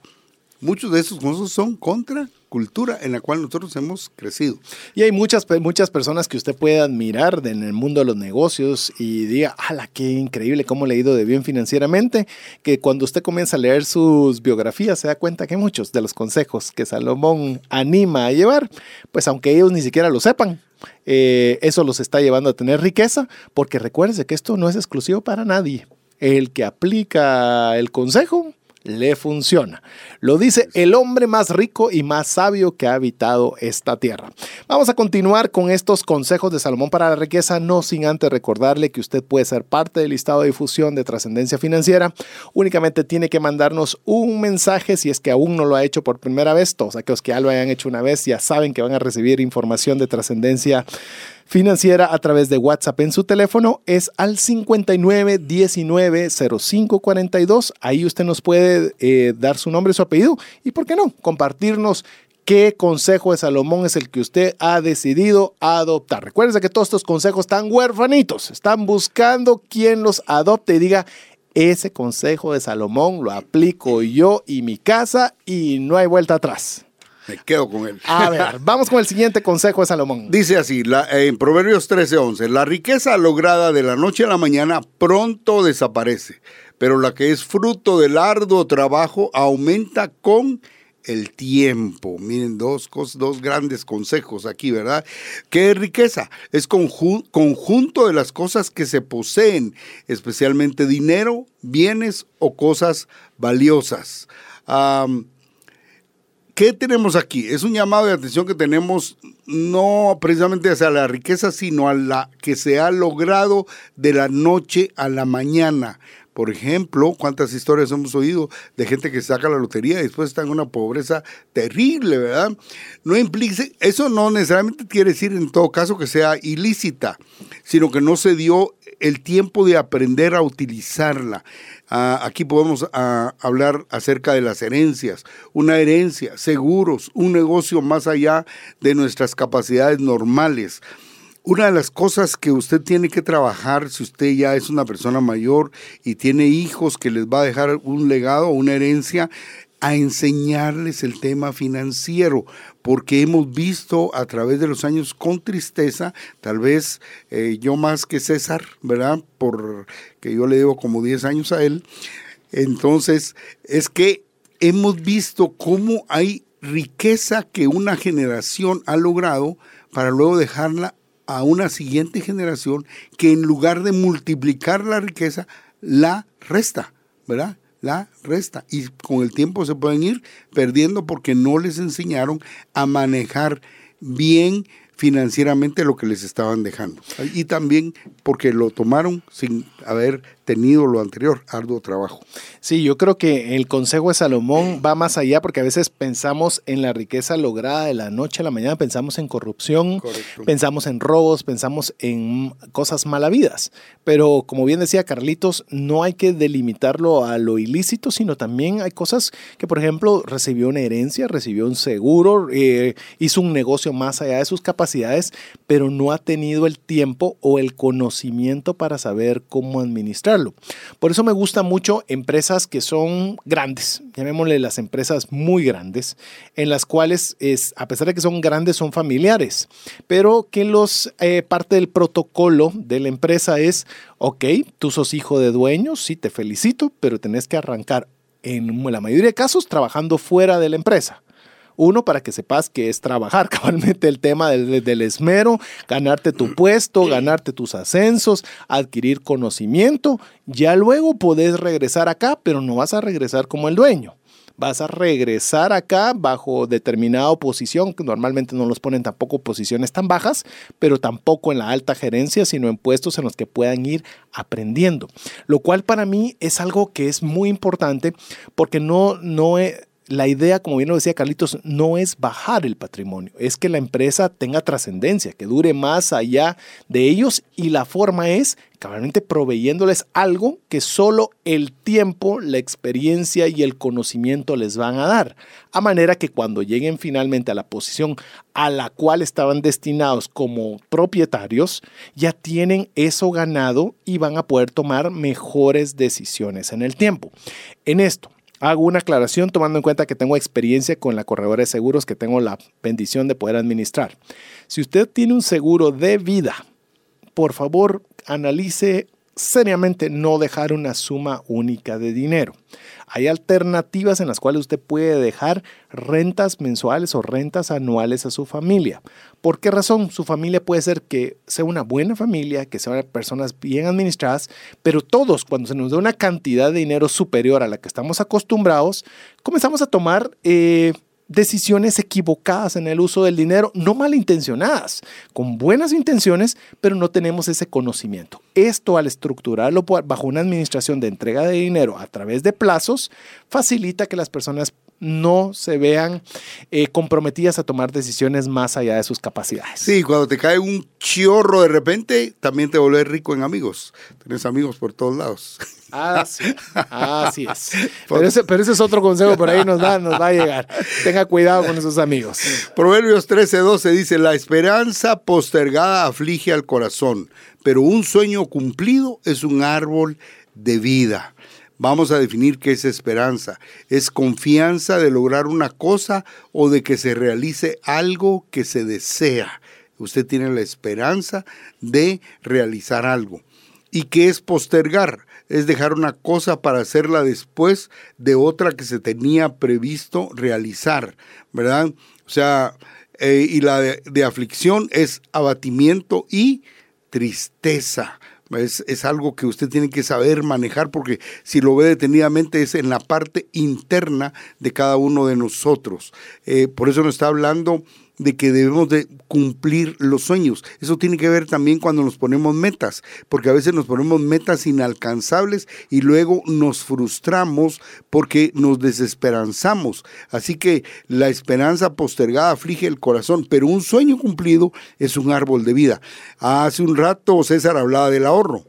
B: Muchos de estos consejos son contra cultura en la cual nosotros hemos crecido.
A: Y hay muchas, muchas personas que usted puede admirar en el mundo de los negocios y diga, ¡hala, qué increíble cómo le ha de bien financieramente! Que cuando usted comienza a leer sus biografías se da cuenta que muchos de los consejos que Salomón anima a llevar, pues aunque ellos ni siquiera lo sepan, eh, eso los está llevando a tener riqueza, porque recuerde que esto no es exclusivo para nadie. El que aplica el consejo le funciona. Lo dice el hombre más rico y más sabio que ha habitado esta tierra. Vamos a continuar con estos consejos de Salomón para la riqueza, no sin antes recordarle que usted puede ser parte del listado de difusión de trascendencia financiera. Únicamente tiene que mandarnos un mensaje si es que aún no lo ha hecho por primera vez. Todos aquellos que ya lo hayan hecho una vez ya saben que van a recibir información de trascendencia financiera a través de WhatsApp en su teléfono es al 59 19 05 42. Ahí usted nos puede eh, dar su nombre, su apellido y, ¿por qué no?, compartirnos ¿Qué consejo de Salomón es el que usted ha decidido adoptar? Recuerden que todos estos consejos están huérfanitos, están buscando quien los adopte y diga, ese consejo de Salomón lo aplico yo y mi casa y no hay vuelta atrás.
B: Me quedo con él.
A: A ver, vamos con el siguiente consejo de Salomón.
B: Dice así, la- en Proverbios 13:11, la riqueza lograda de la noche a la mañana pronto desaparece, pero la que es fruto del arduo trabajo aumenta con el tiempo. Miren, dos, dos grandes consejos aquí, ¿verdad? ¿Qué es riqueza? Es conju- conjunto de las cosas que se poseen, especialmente dinero, bienes o cosas valiosas. ¿Qué tenemos aquí? Es un llamado de atención que tenemos no precisamente hacia la riqueza, sino a la que se ha logrado de la noche a la mañana. Por ejemplo, cuántas historias hemos oído de gente que saca la lotería y después está en una pobreza terrible, ¿verdad? No implica, eso no necesariamente quiere decir en todo caso que sea ilícita, sino que no se dio el tiempo de aprender a utilizarla. Ah, aquí podemos ah, hablar acerca de las herencias, una herencia, seguros, un negocio más allá de nuestras capacidades normales. Una de las cosas que usted tiene que trabajar si usted ya es una persona mayor y tiene hijos que les va a dejar un legado, una herencia, a enseñarles el tema financiero, porque hemos visto a través de los años con tristeza, tal vez eh, yo más que César, ¿verdad? Porque yo le debo como 10 años a él. Entonces, es que hemos visto cómo hay riqueza que una generación ha logrado para luego dejarla a una siguiente generación que en lugar de multiplicar la riqueza, la resta, ¿verdad? La resta. Y con el tiempo se pueden ir perdiendo porque no les enseñaron a manejar bien financieramente lo que les estaban dejando. Y también porque lo tomaron sin haber tenido lo anterior, arduo trabajo.
A: Sí, yo creo que el consejo de Salomón va más allá porque a veces pensamos en la riqueza lograda de la noche a la mañana, pensamos en corrupción,
B: Correcto.
A: pensamos en robos, pensamos en cosas malavidas. Pero como bien decía Carlitos, no hay que delimitarlo a lo ilícito, sino también hay cosas que, por ejemplo, recibió una herencia, recibió un seguro, eh, hizo un negocio más allá de sus capacidades, pero no ha tenido el tiempo o el conocimiento para saber cómo administrarlo. Por eso me gusta mucho empresas que son grandes, llamémosle las empresas muy grandes, en las cuales es, a pesar de que son grandes, son familiares, pero que los eh, parte del protocolo de la empresa es, ok, tú sos hijo de dueños, sí te felicito, pero tenés que arrancar en la mayoría de casos trabajando fuera de la empresa. Uno, para que sepas que es trabajar cabalmente el tema del, del, esmero, ganarte tu puesto, ganarte tus ascensos, adquirir conocimiento. Ya luego podés regresar acá, pero no vas a regresar como el dueño. Vas a regresar acá bajo determinada posición, que normalmente no los ponen tampoco posiciones tan bajas, pero tampoco en la alta gerencia, sino en puestos en los que puedan ir aprendiendo. Lo cual para mí es algo que es muy importante porque no, no es la idea, como bien lo decía Carlitos, no es bajar el patrimonio, es que la empresa tenga trascendencia, que dure más allá de ellos y la forma es cabalmente proveyéndoles algo que solo el tiempo, la experiencia y el conocimiento les van a dar, a manera que cuando lleguen finalmente a la posición a la cual estaban destinados como propietarios, ya tienen eso ganado y van a poder tomar mejores decisiones en el tiempo. En esto, Hago una aclaración tomando en cuenta que tengo experiencia con la corredora de seguros que tengo la bendición de poder administrar. Si usted tiene un seguro de vida, por favor analice seriamente no dejar una suma única de dinero. Hay alternativas en las cuales usted puede dejar rentas mensuales o rentas anuales a su familia. ¿Por qué razón? Su familia puede ser que sea una buena familia, que sean personas bien administradas, pero todos cuando se nos da una cantidad de dinero superior a la que estamos acostumbrados, comenzamos a tomar... Eh, decisiones equivocadas en el uso del dinero, no malintencionadas, con buenas intenciones, pero no tenemos ese conocimiento. Esto al estructurarlo bajo una administración de entrega de dinero a través de plazos, facilita que las personas no se vean eh, comprometidas a tomar decisiones más allá de sus capacidades.
B: Sí, cuando te cae un chorro de repente, también te vuelves rico en amigos. Tienes amigos por todos lados.
A: Así, así es. Pero ese, pero ese es otro consejo por ahí nos, da, nos va a llegar. Tenga cuidado con esos amigos.
B: Proverbios 13:12 dice, la esperanza postergada aflige al corazón, pero un sueño cumplido es un árbol de vida. Vamos a definir qué es esperanza. Es confianza de lograr una cosa o de que se realice algo que se desea. Usted tiene la esperanza de realizar algo. ¿Y qué es postergar? Es dejar una cosa para hacerla después de otra que se tenía previsto realizar, ¿verdad? O sea, eh, y la de, de aflicción es abatimiento y tristeza. Es, es, algo que usted tiene que saber manejar porque si lo ve detenidamente es en la parte interna de cada uno de nosotros. Eh, por eso nos está hablando de que debemos de cumplir los sueños. Eso tiene que ver también cuando nos ponemos metas, porque a veces nos ponemos metas inalcanzables y luego nos frustramos porque nos desesperanzamos. Así que la esperanza postergada aflige el corazón, pero un sueño cumplido es un árbol de vida. Hace un rato César hablaba del ahorro.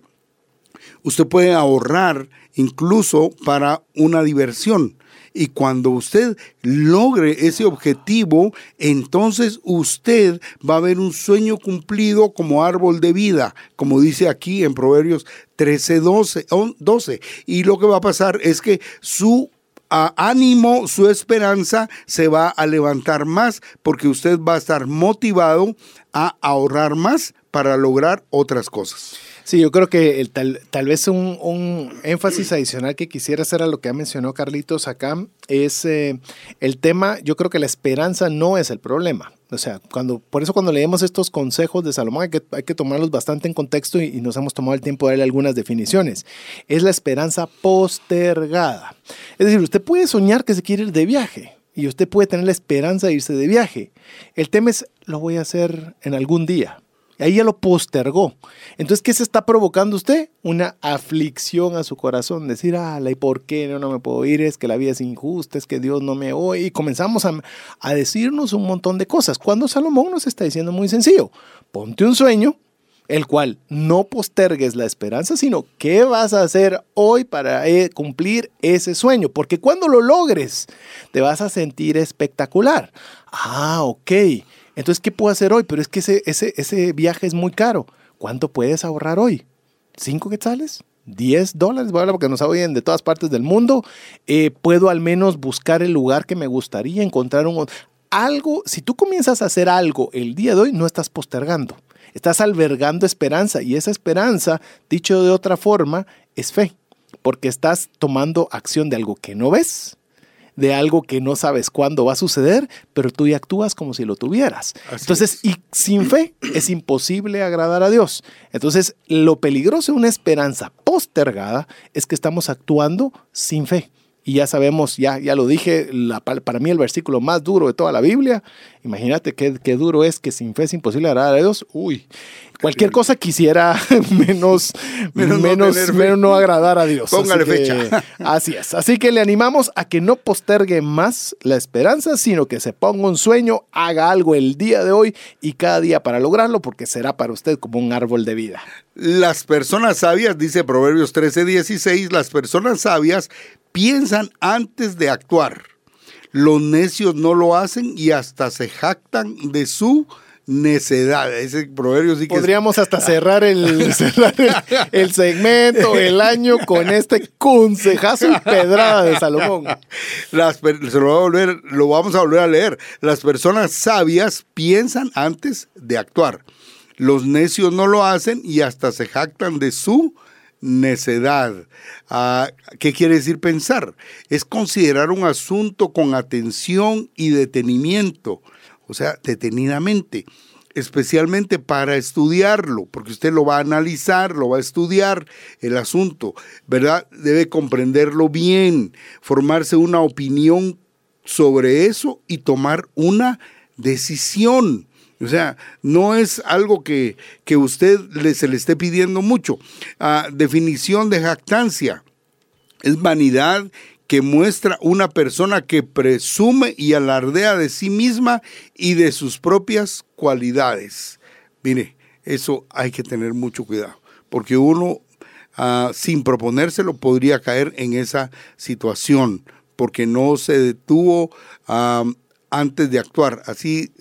B: Usted puede ahorrar incluso para una diversión. Y cuando usted logre ese objetivo, entonces usted va a ver un sueño cumplido como árbol de vida, como dice aquí en Proverbios 13, 12. 12. Y lo que va a pasar es que su ánimo, su esperanza se va a levantar más porque usted va a estar motivado a ahorrar más para lograr otras cosas.
A: Sí, yo creo que el, tal, tal, vez un, énfasis adicional que quisiera hacer a lo que ha mencionado Carlitos acá es eh, el tema, yo creo que la esperanza no es el problema. O sea, cuando, por eso cuando leemos estos consejos de Salomón hay que, tomarlos bastante en contexto y, nos hemos tomado el tiempo de darle algunas definiciones. Es la esperanza postergada. Es decir, usted puede soñar que se quiere ir de viaje y usted puede tener la esperanza de irse de viaje. El tema es, lo voy a hacer en algún día. Ahí ya lo postergó. Entonces, ¿qué se está provocando usted? Una aflicción a su corazón. Decir, ah, ¿y por qué no, no me puedo ir? Es que la vida es injusta, es que Dios no me oye. Y comenzamos a, a decirnos un montón de cosas. Cuando Salomón nos está diciendo muy sencillo, ponte un sueño, el cual no postergues la esperanza, sino qué vas a hacer hoy para eh, cumplir ese sueño. Porque cuando lo logres, te vas a sentir espectacular. Ah, ok. Entonces, ¿qué puedo hacer hoy? Pero es que ese, ese, ese viaje es muy caro. ¿Cuánto puedes ahorrar hoy? ¿Cinco quetzales? ¿10 dólares? Bueno, porque nos oyen de todas partes del mundo. Eh, puedo al menos buscar el lugar que me gustaría, encontrar un... Algo, si tú comienzas a hacer algo el día de hoy, no estás postergando. Estás albergando esperanza y esa esperanza, dicho de otra forma, es fe. Porque estás tomando acción de algo que no ves, de algo que no sabes cuándo va a suceder, pero tú ya actúas como si lo tuvieras. Así Entonces, es. y sin fe es imposible agradar a Dios. Entonces, lo peligroso de una esperanza postergada es que estamos actuando sin fe. Y ya sabemos, ya, ya lo dije, la, para mí el versículo más duro de toda la Biblia. Imagínate qué, qué duro es que sin fe es imposible agradar a Dios. Uy, cualquier cosa quisiera menos, menos, menos, no, menos no agradar a Dios.
B: Póngale
A: así que,
B: fecha.
A: así es. Así que le animamos a que no postergue más la esperanza, sino que se ponga un sueño, haga algo el día de hoy y cada día para lograrlo, porque será para usted como un árbol de vida.
B: Las personas sabias, dice Proverbios 13, 16, las personas sabias piensan antes de actuar. Los necios no lo hacen y hasta se jactan de su necedad. Ese proverbio sí que
A: Podríamos es... hasta cerrar, el, cerrar el, el, segmento, el año con este consejazo y pedrada de Salomón.
B: Las, se lo, va a volver, lo vamos a volver a leer. Las personas sabias piensan antes de actuar. Los necios no lo hacen y hasta se jactan de su necedad. Uh, ¿Qué quiere decir pensar? Es considerar un asunto con atención y detenimiento, o sea, detenidamente, especialmente para estudiarlo, porque usted lo va a analizar, lo va a estudiar el asunto, ¿verdad? Debe comprenderlo bien, formarse una opinión sobre eso y tomar una decisión. O sea, no es algo que, que usted le, se le esté pidiendo mucho. Uh, definición de jactancia es vanidad que muestra una persona que presume y alardea de sí misma y de sus propias cualidades. Mire, eso hay que tener mucho cuidado, porque uno ah, sin proponérselo podría caer en esa situación, porque no se detuvo antes de actuar. Así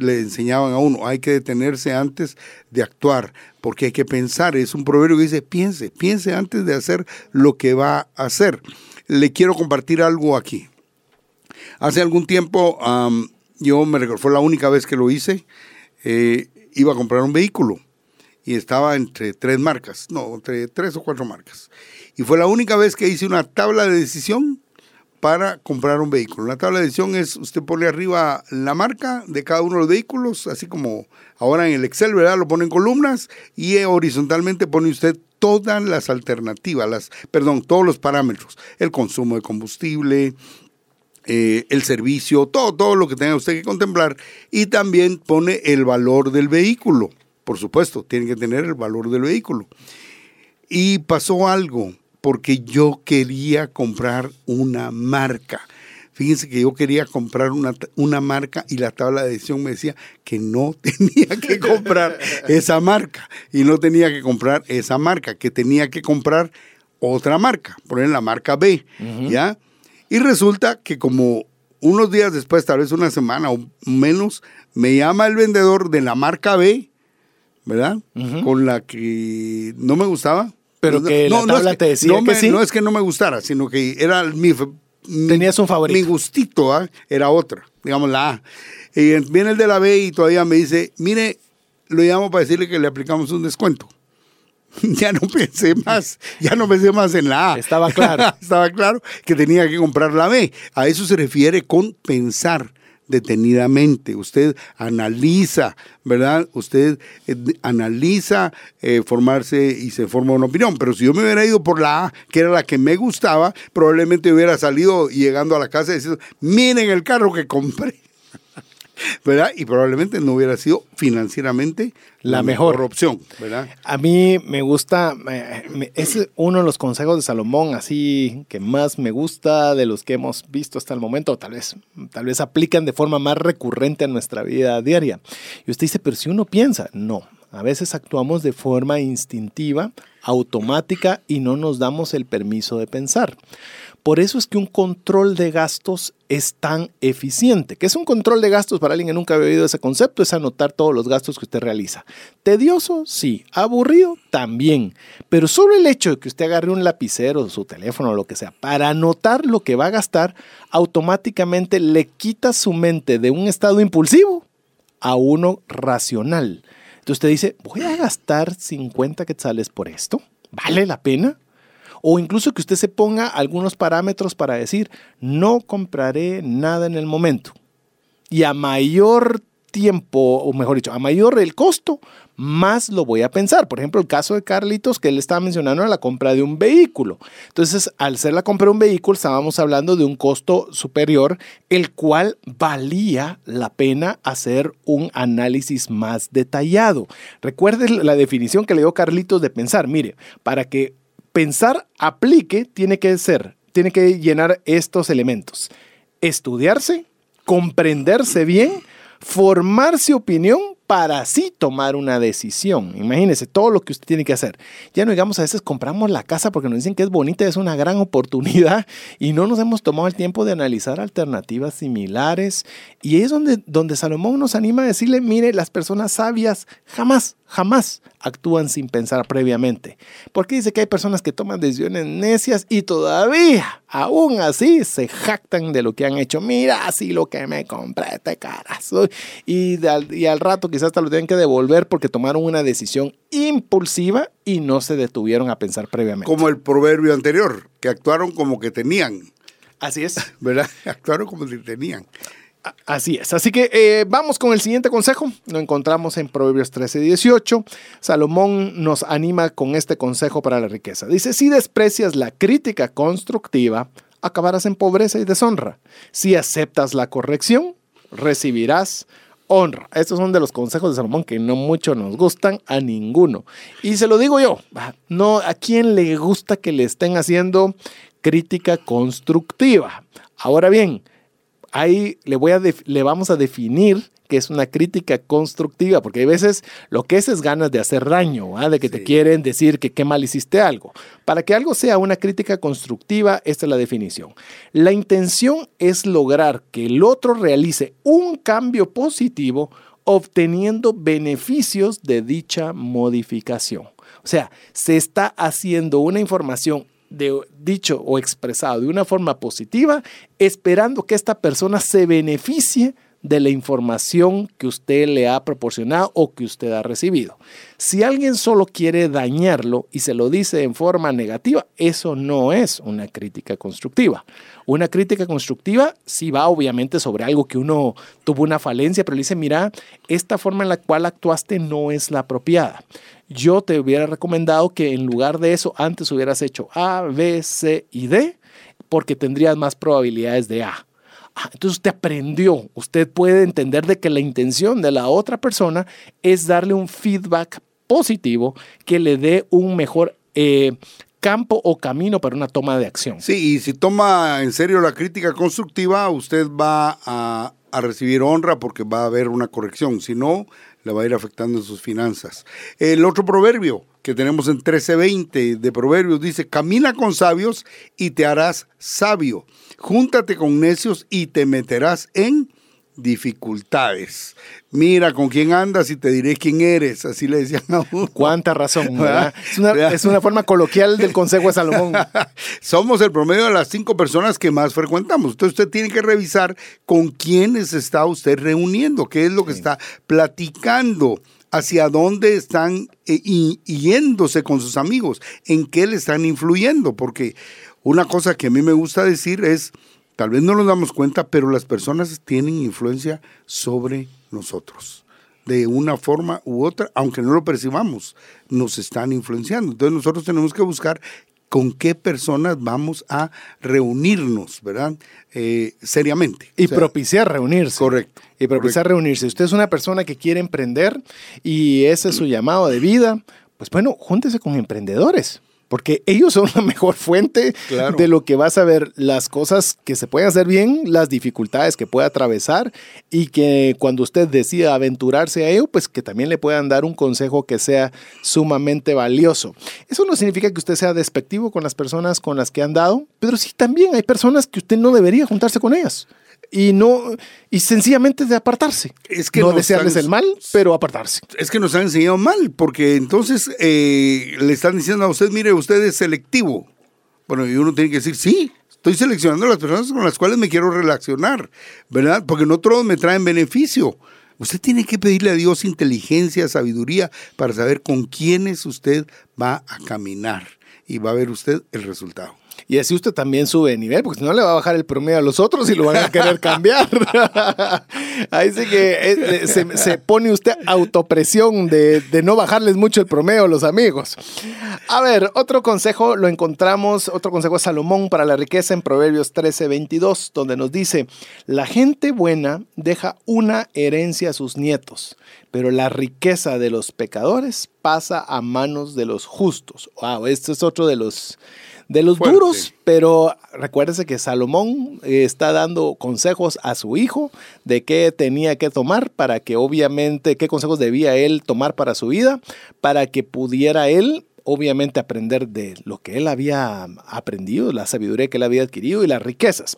B: le enseñaban a uno, hay que detenerse antes de actuar, porque hay que pensar. Es un proverbio que dice, piense, piense antes de hacer lo que va a hacer le quiero compartir algo aquí. Hace algún tiempo, yo me recuerdo, fue la única vez que lo hice, eh, iba a comprar un vehículo y estaba entre tres marcas, no, entre tres o cuatro marcas. Y fue la única vez que hice una tabla de decisión para comprar un vehículo. La tabla de decisión es, usted pone arriba la marca de cada uno de los vehículos, así como ahora en el Excel, ¿verdad? Lo pone en columnas y horizontalmente pone usted todas las alternativas, las, perdón, todos los parámetros, el consumo de combustible, eh, el servicio, todo, todo lo que tenga usted que contemplar y también pone el valor del vehículo. Por supuesto, tiene que tener el valor del vehículo. Y pasó algo, porque yo quería comprar una marca. Fíjense que yo quería comprar una, una, marca y la tabla de decisión me decía que no tenía que comprar esa marca y no tenía que comprar esa marca, que tenía que comprar otra marca, poner la marca B, ¿ya? Y resulta que como unos días después, tal vez una semana o menos, me llama el vendedor de la marca B, ¿verdad? Con la que no me gustaba.
A: Pero que la tabla te decía
B: que
A: sí.
B: No es que no me gustara, sino que era mi
A: Tenías un favorito.
B: Mi gustito ¿ah? era otra, digamos la A. Y viene el de la B y todavía me dice, mire, lo llamo para decirle que le aplicamos un descuento. ya no pensé más, ya no pensé más en la A.
A: Estaba claro.
B: Estaba claro que tenía que comprar la B. A eso se refiere con pensar detenidamente, usted analiza, ¿verdad? Usted eh, analiza eh, formarse y se forma una opinión. Pero si yo me hubiera ido por la A, que era la que me gustaba, probablemente hubiera salido llegando a la casa y diciendo, miren el carro que compré. ¿Verdad? Y probablemente no hubiera sido financieramente la, mejor. opción, ¿verdad?
A: A mí me gusta, es uno de los consejos de Salomón, así que más me gusta de los que hemos visto hasta el momento, tal vez, tal vez aplican de forma más recurrente a nuestra vida diaria. Y usted dice, pero si uno piensa, no, a veces actuamos de forma instintiva, automática y no nos damos el permiso de pensar. Por eso es que un control de gastos es tan eficiente. ¿Qué es un control de gastos para alguien que nunca había oído ese concepto? Es anotar todos los gastos que usted realiza. Tedioso, sí. Aburrido, también. Pero solo el hecho de que usted agarre un lapicero, su teléfono lo que sea, para anotar lo que va a gastar, automáticamente le quita su mente de un estado impulsivo a uno racional. Entonces usted dice, voy a gastar 50 quetzales por esto. ¿Vale la pena? o incluso que usted se ponga algunos parámetros para decir, no compraré nada en el momento. Y a mayor tiempo, o mejor dicho, a mayor el costo, más lo voy a pensar. Por ejemplo, el caso de Carlitos que él estaba mencionando era la compra de un vehículo. Entonces, al ser la compra de un vehículo, estábamos hablando de un costo superior, el cual valía la pena hacer un análisis más detallado. Recuerde la definición que le dio Carlitos de pensar. Mire, para que pensar aplique tiene que ser, tiene que llenar estos elementos. Estudiarse, comprenderse bien, formarse opinión para así tomar una decisión. Imagínese todo lo que usted tiene que hacer. Ya no digamos, a veces compramos la casa porque nos dicen que es bonita, es una gran oportunidad y no nos hemos tomado el tiempo de analizar alternativas similares. Y es donde, donde Salomón nos anima a decirle, mire, las personas sabias jamás, jamás actúan sin pensar previamente. Porque dice que hay personas que toman decisiones necias y todavía, aún así, se jactan de lo que han hecho. Mira, así lo que me compré, este carazo. Y, y al rato quizás hasta lo tienen que devolver porque tomaron una decisión impulsiva y no se detuvieron a pensar previamente.
B: Como el proverbio anterior, que actuaron como que tenían.
A: Así es.
B: ¿Verdad? Actuaron como si tenían.
A: Así es. Así que eh, vamos con el siguiente consejo. Lo encontramos en Proverbios 13, 18. Salomón nos anima con este consejo para la riqueza. Dice, si desprecias la crítica constructiva, acabarás en pobreza y deshonra. Si aceptas la corrección, recibirás honra. Estos son de los consejos de Salomón que no mucho nos gustan a ninguno. Y se lo digo yo, no a quién le gusta que le estén haciendo crítica constructiva. Ahora bien, ahí le, voy a le vamos a definir que es una crítica constructiva, porque hay veces lo que es es ganas de hacer daño, de que te quieren decir que qué mal hiciste algo. Para que algo sea una crítica constructiva, esta es la definición. La intención es lograr que el otro realice un cambio positivo obteniendo beneficios de dicha modificación. O sea, se está haciendo una información de, dicho o expresado de una forma positiva, esperando que esta persona se beneficie de la información que usted le ha proporcionado o que usted ha recibido. Si alguien solo quiere dañarlo y se lo dice en forma negativa, eso no es una crítica constructiva. Una crítica constructiva sí va obviamente sobre algo que uno tuvo una falencia, pero le dice, mira, esta forma en la cual actuaste no es la apropiada. Yo te hubiera recomendado que en lugar de eso antes hubieras hecho A, B, C y D, porque tendrías más probabilidades de A. Ah, entonces usted aprendió, usted puede entender de que la intención de la otra persona es darle un feedback positivo que le dé un mejor eh, campo o camino para una toma de acción.
B: Sí, y si toma en serio la crítica constructiva, usted va a, a recibir honra porque va a haber una corrección, si no, le va a ir afectando en sus finanzas. El otro proverbio que tenemos en 1320 de Proverbios dice, camina con sabios y te harás sabio júntate con necios y te meterás en dificultades. Mira con quién andas y te diré quién eres. Así le decían a uno.
A: Cuánta razón, ¿verdad? Es una, es una, forma coloquial del consejo de Salomón.
B: Somos el promedio de las cinco personas que más frecuentamos. Entonces usted tiene que revisar con quiénes está usted reuniendo, qué es lo que está platicando hacia dónde están eh, yéndose con sus amigos, en qué le están influyendo, porque una cosa que a mí me gusta decir es, tal vez no nos damos cuenta, pero las personas tienen influencia sobre nosotros. De una forma u otra, aunque no lo percibamos, nos están influenciando. Entonces nosotros tenemos que buscar con qué personas vamos a reunirnos, ¿verdad? Eh, seriamente.
A: Y propiciar reunirse.
B: Correcto.
A: Y propiciar reunirse. Usted es una persona que quiere emprender y ese es su llamado de vida, pues bueno, júntese con emprendedores porque ellos son la mejor fuente de lo que vas a ver, las cosas que se pueden hacer bien, las dificultades que puede atravesar y que cuando usted decida aventurarse a ello, pues que también le puedan dar un consejo que sea sumamente valioso. Eso no significa que usted sea despectivo con las personas con las que han dado, pero sí también hay personas que usted no debería juntarse con ellas y no y sencillamente de apartarse. Es que no desearles el mal, pero apartarse.
B: Es que nos han enseñado mal, porque entonces eh, le están diciendo a usted, mire, usted es selectivo. Bueno, y uno tiene que decir, sí, estoy seleccionando a las personas con las cuales me quiero relacionar, ¿verdad? Porque no todos me traen beneficio. Usted tiene que pedirle a Dios inteligencia, sabiduría para saber con quiénes usted va a caminar y va a ver usted el resultado.
A: Y así usted también sube de nivel, porque si no le va a bajar el promedio a los otros y lo van a querer cambiar. Ahí sí que eh, se, pone usted autopresión de, de, no bajarles mucho el promedio a los amigos. A ver, otro consejo lo encontramos, otro consejo de Salomón para la riqueza en Proverbios 13, 22, donde nos dice, la gente buena deja una herencia a sus nietos, pero la riqueza de los pecadores pasa a manos de los justos. Wow, este es otro de los de los duros, pero recuérdese que Salomón eh, está dando consejos a su hijo de qué tenía que tomar para que obviamente, qué consejos debía él tomar para su vida, para que pudiera él obviamente aprender de lo que él había aprendido, la sabiduría que él había adquirido y las riquezas.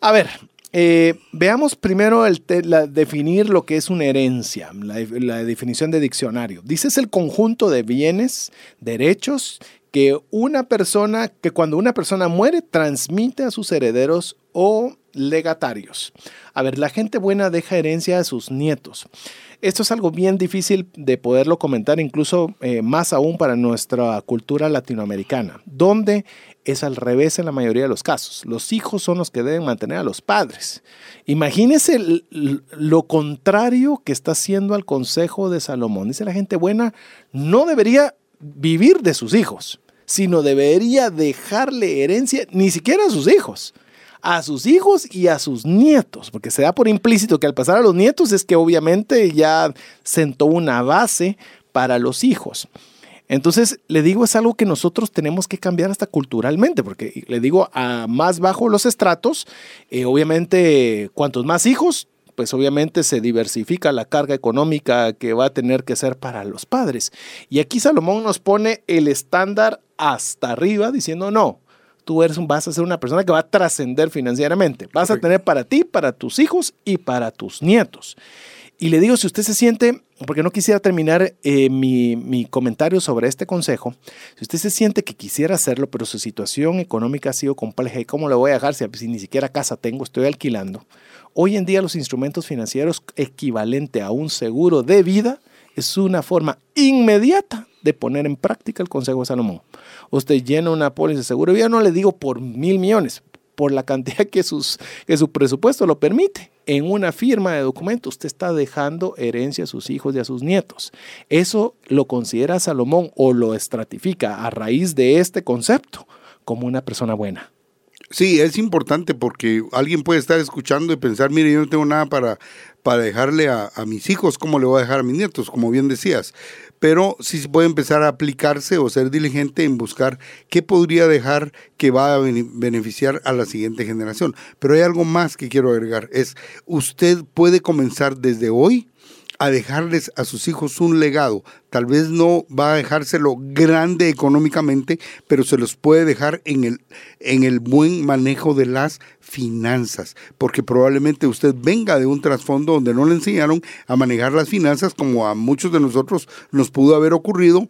A: A ver, eh, veamos primero el definir lo que es una herencia, la, la, definición de diccionario. Dice es el conjunto de bienes, derechos que una persona, que cuando una persona muere, transmite a sus herederos o legatarios. A ver, la gente buena deja herencia a sus nietos. Esto es algo bien difícil de poderlo comentar, incluso eh, más aún para nuestra cultura latinoamericana, donde es al revés en la mayoría de los casos. Los hijos son los que deben mantener a los padres. Imagínese lo contrario que está haciendo al consejo de Salomón. Dice la gente buena, no debería vivir de sus hijos sino debería dejarle herencia ni siquiera a sus hijos, a sus hijos y a sus nietos, porque se da por implícito que al pasar a los nietos es que obviamente ya sentó una base para los hijos. Entonces, le digo, es algo que nosotros tenemos que cambiar hasta culturalmente, porque le digo, a más bajo los estratos, eh, obviamente, cuantos más hijos, pues obviamente se diversifica la carga económica que va a tener que ser para los padres. Y aquí Salomón nos pone el estándar hasta arriba diciendo, no, tú eres, vas a ser una persona que va a trascender financieramente. Vas a tener para ti, para tus hijos y para tus nietos. Y le digo, si usted se siente, porque no quisiera terminar eh, mi, mi, comentario sobre este consejo, si usted se siente que quisiera hacerlo, pero su situación económica ha sido compleja y cómo le voy a dejar si, si ni siquiera casa tengo, estoy alquilando, Hoy en día los instrumentos financieros equivalente a un seguro de vida es una forma inmediata de poner en práctica el Consejo de Salomón. Usted llena una póliza de seguro de vida, no le digo por mil millones, por la cantidad que, que su presupuesto lo permite. En una firma de documentos usted está dejando herencia a sus hijos y a sus nietos. Eso lo considera Salomón o lo estratifica a raíz de este concepto como una persona buena.
B: Sí, es importante porque alguien puede estar escuchando y pensar, mire, yo no tengo nada para, para dejarle a, mis hijos, ¿cómo le voy a dejar a mis nietos? Como bien decías. Pero sí se puede empezar a aplicarse o ser diligente en buscar qué podría dejar que va a beneficiar a la siguiente generación. Pero hay algo más que quiero agregar, es usted puede comenzar desde hoy a dejarles a sus hijos un legado. Tal vez no va a dejárselo grande económicamente, pero se los puede dejar en el, en el buen manejo de las finanzas, porque probablemente usted venga de un trasfondo donde no le enseñaron a manejar las finanzas como a muchos de nosotros nos pudo haber ocurrido,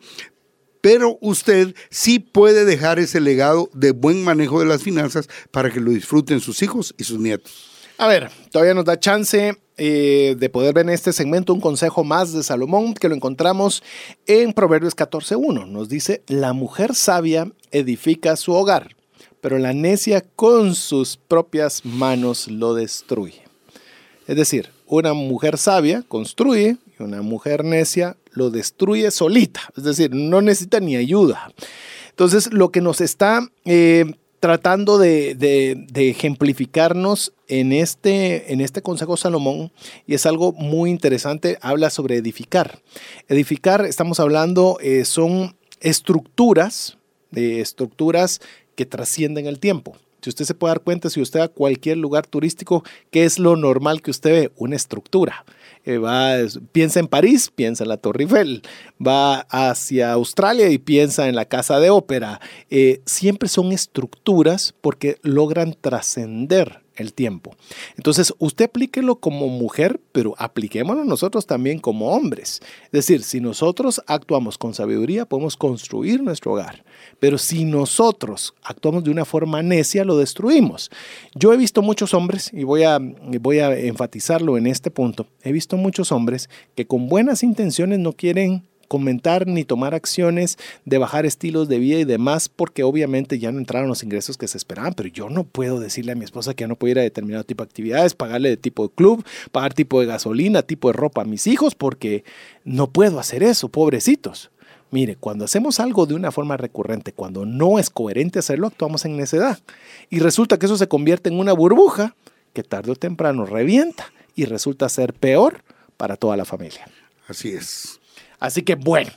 B: pero usted sí puede dejar ese legado de buen manejo de las finanzas para que lo disfruten sus hijos y sus nietos.
A: A ver, todavía nos da chance eh, de poder ver en este segmento un consejo más de Salomón que lo encontramos en Proverbios 14.1. Nos dice, la mujer sabia edifica su hogar, pero la necia con sus propias manos lo destruye. Es decir, una mujer sabia construye y una mujer necia lo destruye solita. Es decir, no necesita ni ayuda. Entonces, lo que nos está eh, tratando de, ejemplificarnos en este, en este Consejo Salomón y es algo muy interesante, habla sobre edificar. Edificar, estamos hablando, eh, son estructuras, de estructuras que trascienden el tiempo. Si usted se puede dar cuenta, si usted va a cualquier lugar turístico, ¿qué es lo normal que usted ve? Una estructura. Eh, va, piensa en París, piensa en la Torre Eiffel, va hacia Australia y piensa en la Casa de Ópera. Eh, siempre son estructuras porque logran trascender el tiempo. Entonces, usted aplíquelo como mujer, pero apliquémoslo nosotros también como hombres. Es decir, si nosotros actuamos con sabiduría, podemos construir nuestro hogar. Pero si nosotros actuamos de una forma necia, lo destruimos. Yo he visto muchos hombres, y voy a, voy a enfatizarlo en este punto, he visto muchos hombres que con buenas intenciones no quieren comentar ni tomar acciones de bajar estilos de vida y demás, porque obviamente ya no entraron los ingresos que se esperaban, pero yo no puedo decirle a mi esposa que ya no puedo ir a determinado tipo de actividades, pagarle de tipo de club, pagar tipo de gasolina, tipo de ropa a mis hijos, porque no puedo hacer eso, pobrecitos. Mire, cuando hacemos algo de una forma recurrente, cuando no es coherente hacerlo, actuamos en necedad. Y resulta que eso se convierte en una burbuja que tarde o temprano revienta y resulta ser peor para toda la familia.
B: Así es.
A: Así que bueno,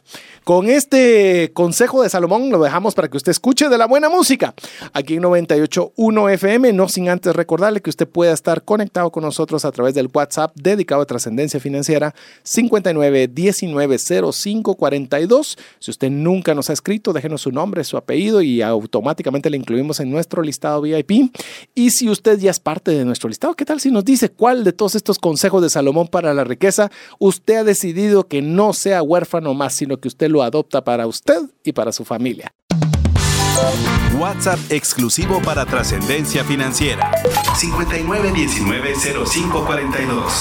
A: con este consejo de Salomón lo dejamos para que usted escuche de la buena música aquí en 98.1 FM, no sin antes recordarle que usted pueda estar conectado con nosotros a través del WhatsApp dedicado a trascendencia financiera 59190542. Si usted nunca nos ha escrito, déjenos su nombre, su apellido y automáticamente le incluimos en nuestro listado VIP. Y si usted ya es parte de nuestro listado, ¿qué tal si nos dice cuál de todos estos consejos de Salomón para la riqueza usted ha decidido que no sea huérfano más, sino que usted lo adopta para usted y para su familia.
C: WhatsApp exclusivo para trascendencia financiera. 59190542.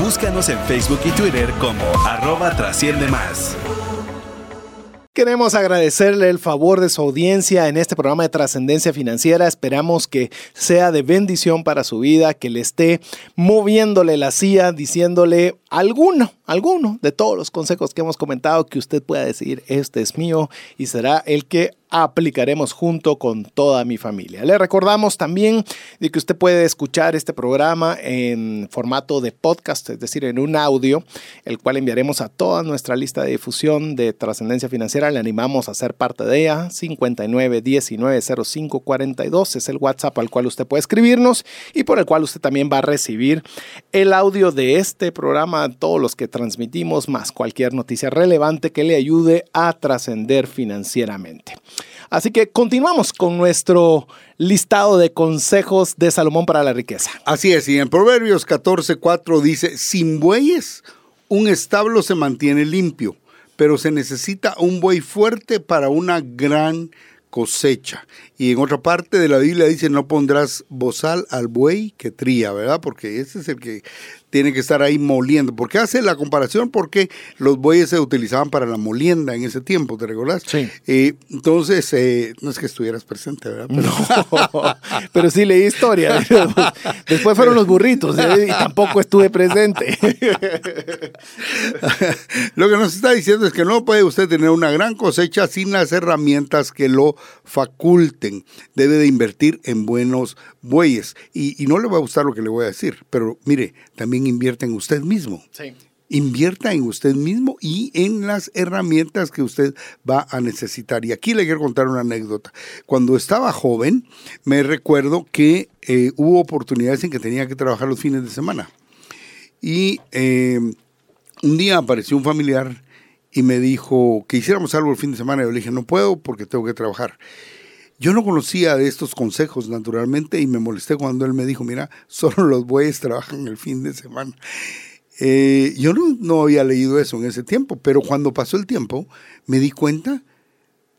C: Búscanos en Facebook y Twitter como arroba trasciende más.
A: Queremos agradecerle el favor de su audiencia en este programa de trascendencia financiera. Esperamos que sea de bendición para su vida, que le esté moviéndole la silla, diciéndole alguno, alguno de todos los consejos que hemos comentado, que usted pueda decir, este es mío y será el que aplicaremos junto con toda mi familia. Le recordamos también de que usted puede escuchar este programa en formato de podcast, es decir, en un audio, el cual enviaremos a toda nuestra lista de difusión de trascendencia financiera. Le animamos a ser parte de ella. 59 19 05 42 es el WhatsApp al cual usted puede escribirnos y por el cual usted también va a recibir el audio de este programa, todos los que transmitimos, más cualquier noticia relevante que le ayude a trascender financieramente. Así que continuamos con nuestro listado de consejos de Salomón para la riqueza.
B: Así es, y en Proverbios 14:4 dice, sin bueyes un establo se mantiene limpio, pero se necesita un buey fuerte para una gran cosecha. Y en otra parte de la Biblia dice, no pondrás bozal al buey que tría, ¿verdad? Porque ese es el que tiene que estar ahí moliendo. ¿Por qué hace la comparación? Porque los bueyes se utilizaban para la molienda en ese tiempo, ¿te recordás?
A: Sí.
B: Eh, entonces, eh, no es que estuvieras presente, ¿verdad? Pero,
A: No, pero sí leí historia. Después fueron los burritos ¿eh? y tampoco estuve presente.
B: Lo que nos está diciendo es que no puede usted tener una gran cosecha sin las herramientas que lo faculten. Debe de invertir en buenos bueyes. Y, y no le va a gustar lo que le voy a decir, pero mire, también invierta en usted mismo.
A: Sí.
B: Invierta en usted mismo y en las herramientas que usted va a necesitar. Y aquí le quiero contar una anécdota. Cuando estaba joven, me recuerdo que eh, hubo oportunidades en que tenía que trabajar los fines de semana. Y eh, un día apareció un familiar y me dijo que hiciéramos algo el fin de semana. Yo le dije, no puedo porque tengo que trabajar. Yo no conocía de estos consejos, naturalmente, y me molesté cuando él me dijo, mira, solo los bueyes trabajan el fin de semana. Eh, yo no, no había leído eso en ese tiempo, pero cuando pasó el tiempo me di cuenta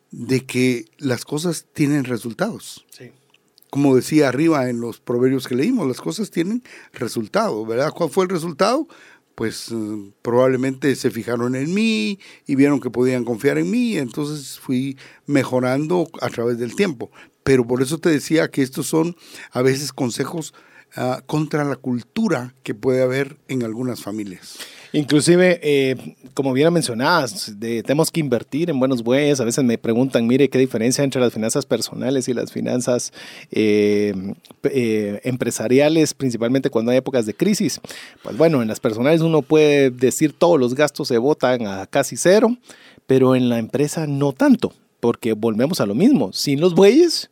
B: de que las cosas tienen resultados.
A: Sí.
B: Como decía arriba en los proverbios que leímos, las cosas tienen resultado, ¿verdad? ¿Cuál fue el resultado? Pues eh, probablemente se fijaron en mí y vieron que podían confiar en mí, entonces fui mejorando a través del tiempo. Pero por eso te decía que estos son a veces consejos ah, contra la cultura que puede haber en algunas familias.
A: Inclusive, eh, como bien mencionabas, de- tenemos que invertir en buenos bueyes. A veces me preguntan, mire, ¿qué diferencia entre las finanzas personales y las finanzas eh, eh, empresariales, principalmente cuando hay épocas de crisis? Pues bueno, en las personales uno puede decir todos los gastos se botan a casi cero, pero en la empresa no tanto, porque volvemos a lo mismo. Sin los bueyes,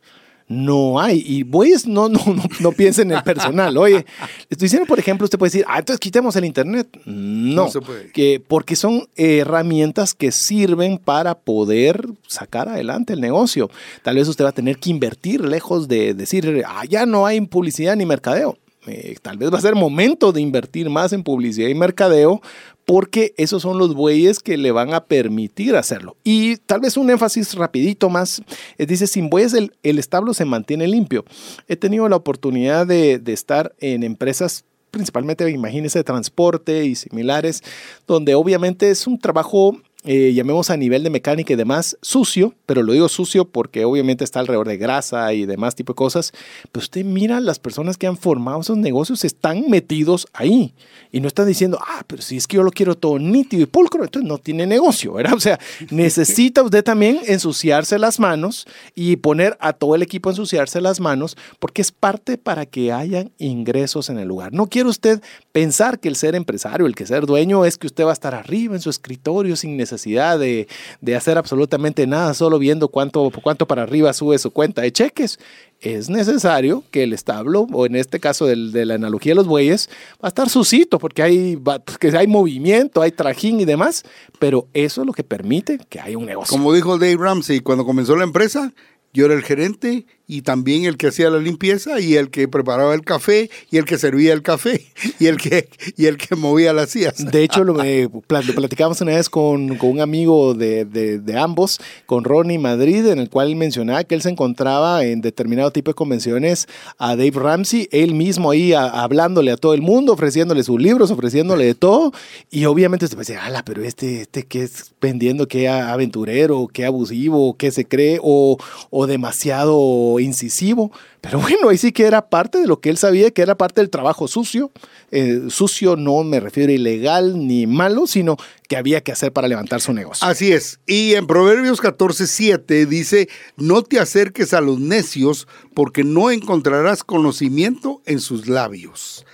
A: no hay. Y bueyes no, no, no, no piensen en el personal. Oye, estoy diciendo, por ejemplo, usted puede decir, ah, entonces quitemos el Internet. No,
B: No se puede.
A: Que, porque son herramientas que sirven para poder sacar adelante el negocio. Tal vez usted va a tener que invertir lejos de decir, ah, ya no hay publicidad ni mercadeo. Eh, tal vez va a ser momento de invertir más en publicidad y mercadeo porque esos son los bueyes que le van a permitir hacerlo. Y tal vez un énfasis rapidito más, eh, dice, sin bueyes el, el establo se mantiene limpio. He tenido la oportunidad de, de estar en empresas principalmente, imagínense, de transporte y similares, donde obviamente es un trabajo eh, llamemos a nivel de mecánica y demás, sucio, pero lo digo sucio porque obviamente está alrededor de grasa y demás tipo de cosas, pero usted mira las personas que han formado esos negocios están metidos ahí y no están diciendo, ah, pero si es que yo lo quiero todo nítido y pulcro, entonces no tiene negocio, ¿verdad? O sea, necesita usted también ensuciarse las manos y poner a todo el equipo a ensuciarse las manos porque es parte para que hayan ingresos en el lugar. No quiere usted pensar que el ser empresario, el que ser dueño es que usted va a estar arriba en su escritorio sin necesidad de, de hacer absolutamente nada, solo viendo cuánto, cuánto para arriba sube su cuenta de cheques. Es necesario que el establo, o en este caso del- de la analogía de los bueyes, va a estar sucito porque hay, va- que hay movimiento, hay trajín y demás, pero eso es lo que permite que haya un negocio.
B: Como dijo Dave Ramsey, cuando comenzó la empresa, yo era el gerente y también el que hacía la limpieza y el que preparaba el café y el que servía el café y el que, y el que movía las sillas.
A: De hecho, lo, eh, platicamos una vez con, con un amigo de, de- de ambos, con Ronnie Madrid, en el cual él mencionaba que él se encontraba en determinado tipo de convenciones a Dave Ramsey, él mismo ahí a- hablándole a todo el mundo, ofreciéndole sus libros, ofreciéndole de todo. Y obviamente puede decir, ala, pero este, este que es vendiendo, qué aventurero, qué abusivo, qué se cree, o, o demasiado incisivo, pero bueno, ahí sí que era parte de lo que él sabía, que era parte del trabajo sucio. Eh, sucio no me refiero ilegal ni malo, sino que había que hacer para levantar su negocio.
B: Así es. Y en Proverbios 14, 7 dice, no te acerques a los necios porque no encontrarás conocimiento en sus labios.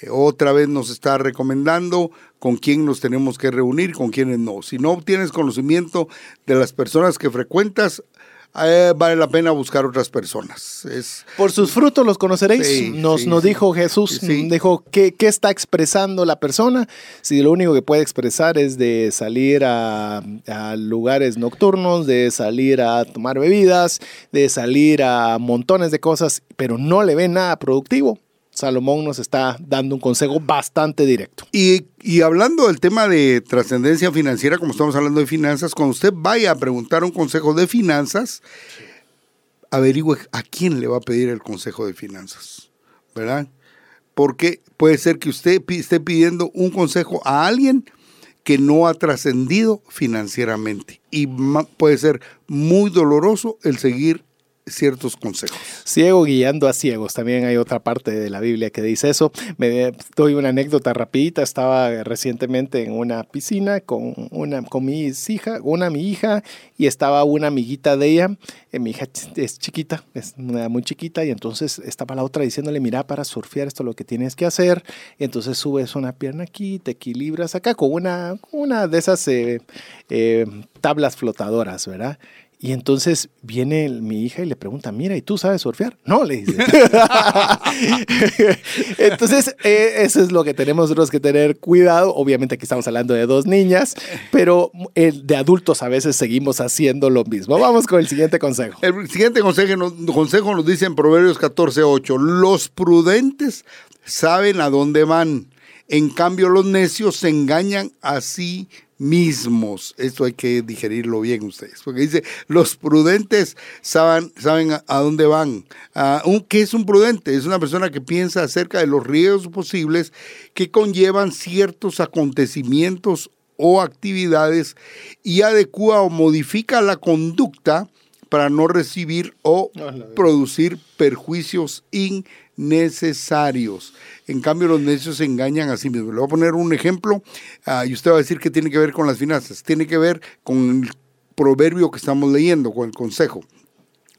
B: Eh, otra vez nos está recomendando con quién nos tenemos que reunir, con quiénes no. Si no obtienes conocimiento de las personas que frecuentas, eh, vale la pena buscar otras personas. Es,
A: Por sus frutos los conoceréis.
B: Sí,
A: nos,
B: sí,
A: nos
B: sí.
A: dijo Jesús, dijo, ¿qué, ¿qué está expresando la persona? Si lo único que puede expresar es de salir a, a lugares nocturnos, de salir a tomar bebidas, de salir a montones de cosas, pero no le ve nada productivo. Salomón nos está dando un consejo bastante directo.
B: Y, y hablando del tema de trascendencia financiera, como estamos hablando de finanzas, cuando usted vaya a preguntar un consejo de finanzas, averigüe a quién le va a pedir el consejo de finanzas, ¿verdad? Porque puede ser que usted esté pidiendo un consejo a alguien que no ha trascendido financieramente y puede ser muy doloroso el seguir ciertos consejos.
A: Ciego guiando a ciegos. También hay otra parte de la Biblia que dice eso. Me doy una anécdota rapidita. Estaba recientemente en una piscina con una con mi hija, una mi hija y estaba una amiguita de ella. Eh, mi hija es chiquita, es muy chiquita y entonces estaba la otra diciéndole, mira, para surfear esto es lo que tienes que hacer. Y entonces subes una pierna aquí, te equilibras acá con una, una de esas eh, eh, tablas flotadoras, ¿verdad? Y entonces viene mi hija y le pregunta, mira, ¿y tú sabes surfear? No, le dice. entonces, eh, eso es lo que tenemos que tener cuidado. Obviamente aquí estamos hablando de dos niñas, pero de adultos a veces seguimos haciendo lo mismo. Vamos con el siguiente consejo.
B: El siguiente consejo nos, consejo nos dice en Proverbios 14:8, los prudentes saben a dónde van, en cambio los necios se engañan a sí mismos. Esto hay que digerirlo bien ustedes, porque dice, los prudentes saben, saben a, a dónde van. Ah, ¿Qué es un prudente? Es una persona que piensa acerca de los riesgos posibles que conllevan ciertos acontecimientos o actividades y adecua o modifica la conducta para no recibir o producir perjuicios innecesarios. En cambio, los necios se engañan a sí mismos. Le voy a poner un ejemplo ah, y usted va a decir que tiene que ver con las finanzas. Tiene que ver con el proverbio que estamos leyendo, con el consejo.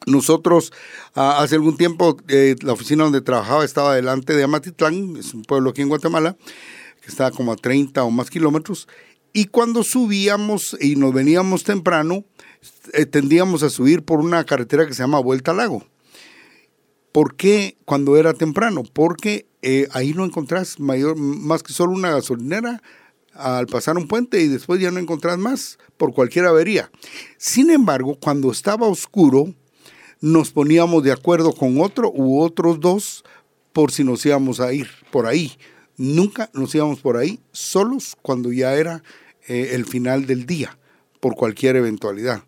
B: Nosotros, ah, hace algún tiempo, eh, la oficina donde trabajaba estaba delante de Amatitlán, es un pueblo aquí en Guatemala, que está como a 30 o más kilómetros, y cuando subíamos y nos veníamos temprano, eh, tendíamos a subir por una carretera que se llama Vuelta al Lago. ¿Por qué cuando era temprano? Porque eh, ahí no encontrás mayor, más que solo una gasolinera al pasar un puente y después ya no encontrás más por cualquier avería. Sin embargo, cuando estaba oscuro, nos poníamos de acuerdo con otro u otros dos por si nos íbamos a ir por ahí. Nunca nos íbamos por ahí solos cuando ya era eh, el final del día, por cualquier eventualidad.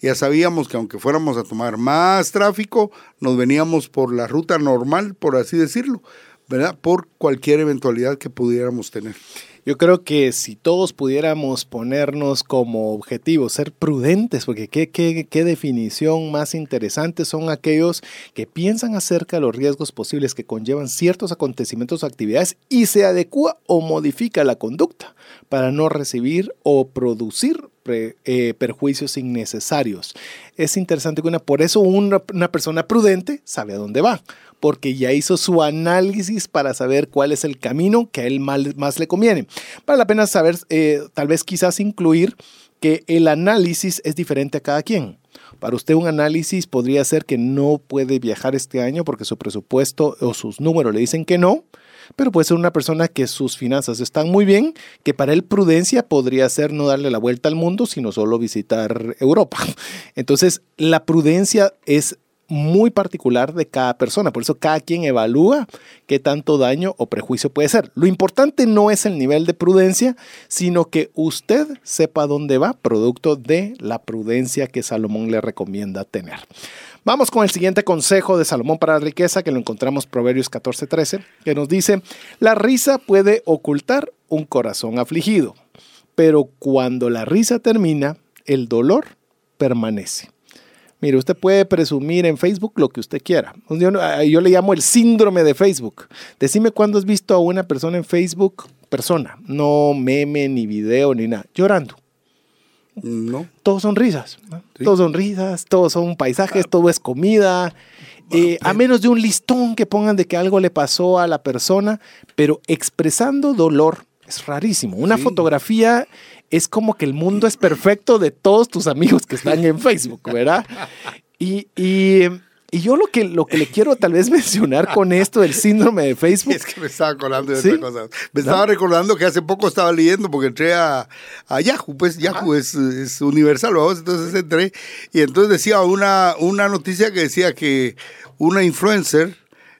B: Ya sabíamos que aunque fuéramos a tomar más tráfico, nos veníamos por la ruta normal, por así decirlo, Por cualquier eventualidad que pudiéramos tener.
A: Yo creo que si todos pudiéramos ponernos como objetivo ser prudentes, porque qué, qué, qué definición más interesante son aquellos que piensan acerca de los riesgos posibles que conllevan ciertos acontecimientos o actividades y se adecua o modifica la conducta para no recibir o producir eh, perjuicios innecesarios. Es interesante que por eso una persona prudente sabe a dónde va, porque ya hizo su análisis para saber cuál es el camino que a él más le conviene. Vale la pena saber, eh, tal vez quizás incluir que el análisis es diferente a cada quien. Para usted un análisis podría ser que no puede viajar este año porque su presupuesto o sus números le dicen que no, pero puede ser una persona que sus finanzas están muy bien, que para él prudencia podría ser no darle la vuelta al mundo, sino solo visitar Europa. Entonces, la prudencia es muy particular de cada persona, por eso cada quien evalúa qué tanto daño o prejuicio puede ser. Lo importante no es el nivel de prudencia, sino que usted sepa dónde va, producto de la prudencia que Salomón le recomienda tener. Vamos con el siguiente consejo de Salomón para la riqueza, que lo encontramos Proverbios 14:13, que nos dice, la risa puede ocultar un corazón afligido, pero cuando la risa termina, el dolor permanece. Mire, usted puede presumir en Facebook lo que usted quiera. Yo, yo, le llamo el síndrome de Facebook. Decime cuándo has visto a una persona en Facebook, persona, no meme, ni video, ni nada, llorando.
B: No.
A: Todos son risas. Todos son risas, todos son paisajes, todo es comida. Eh, a menos de un listón que pongan de que algo le pasó a la persona, pero expresando dolor es rarísimo. Una fotografía es como que el mundo es perfecto de todos tus amigos que están en Facebook, ¿verdad? Y, y y yo lo que, lo que le quiero tal vez mencionar con esto del síndrome de Facebook.
B: Es que me estaba acordando de otra cosa. Me estaba recordando que hace poco estaba leyendo porque entré a, a Yahoo, pues Yahoo es, es, universal, vamos, entonces entré y entonces decía una, una noticia que decía que una influencer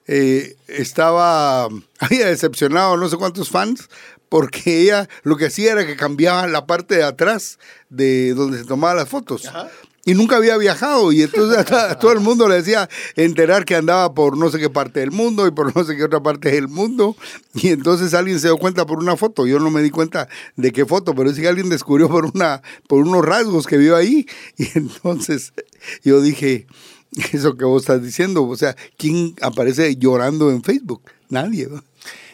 B: eh, estaba, había decepcionado no sé cuántos fans porque ella lo que hacía era que cambiaba la parte de atrás de donde se tomaban las fotos. Ajá. Y nunca había viajado y entonces a, todo el mundo le decía enterar que andaba por no sé qué parte del mundo y por no sé qué otra parte del mundo. Y entonces alguien se dio cuenta por una foto. Yo no me di cuenta de qué foto pero sí que alguien descubrió por una por unos rasgos que vio ahí. Y entonces yo dije eso que vos estás diciendo o sea quién aparece llorando en Facebook nadie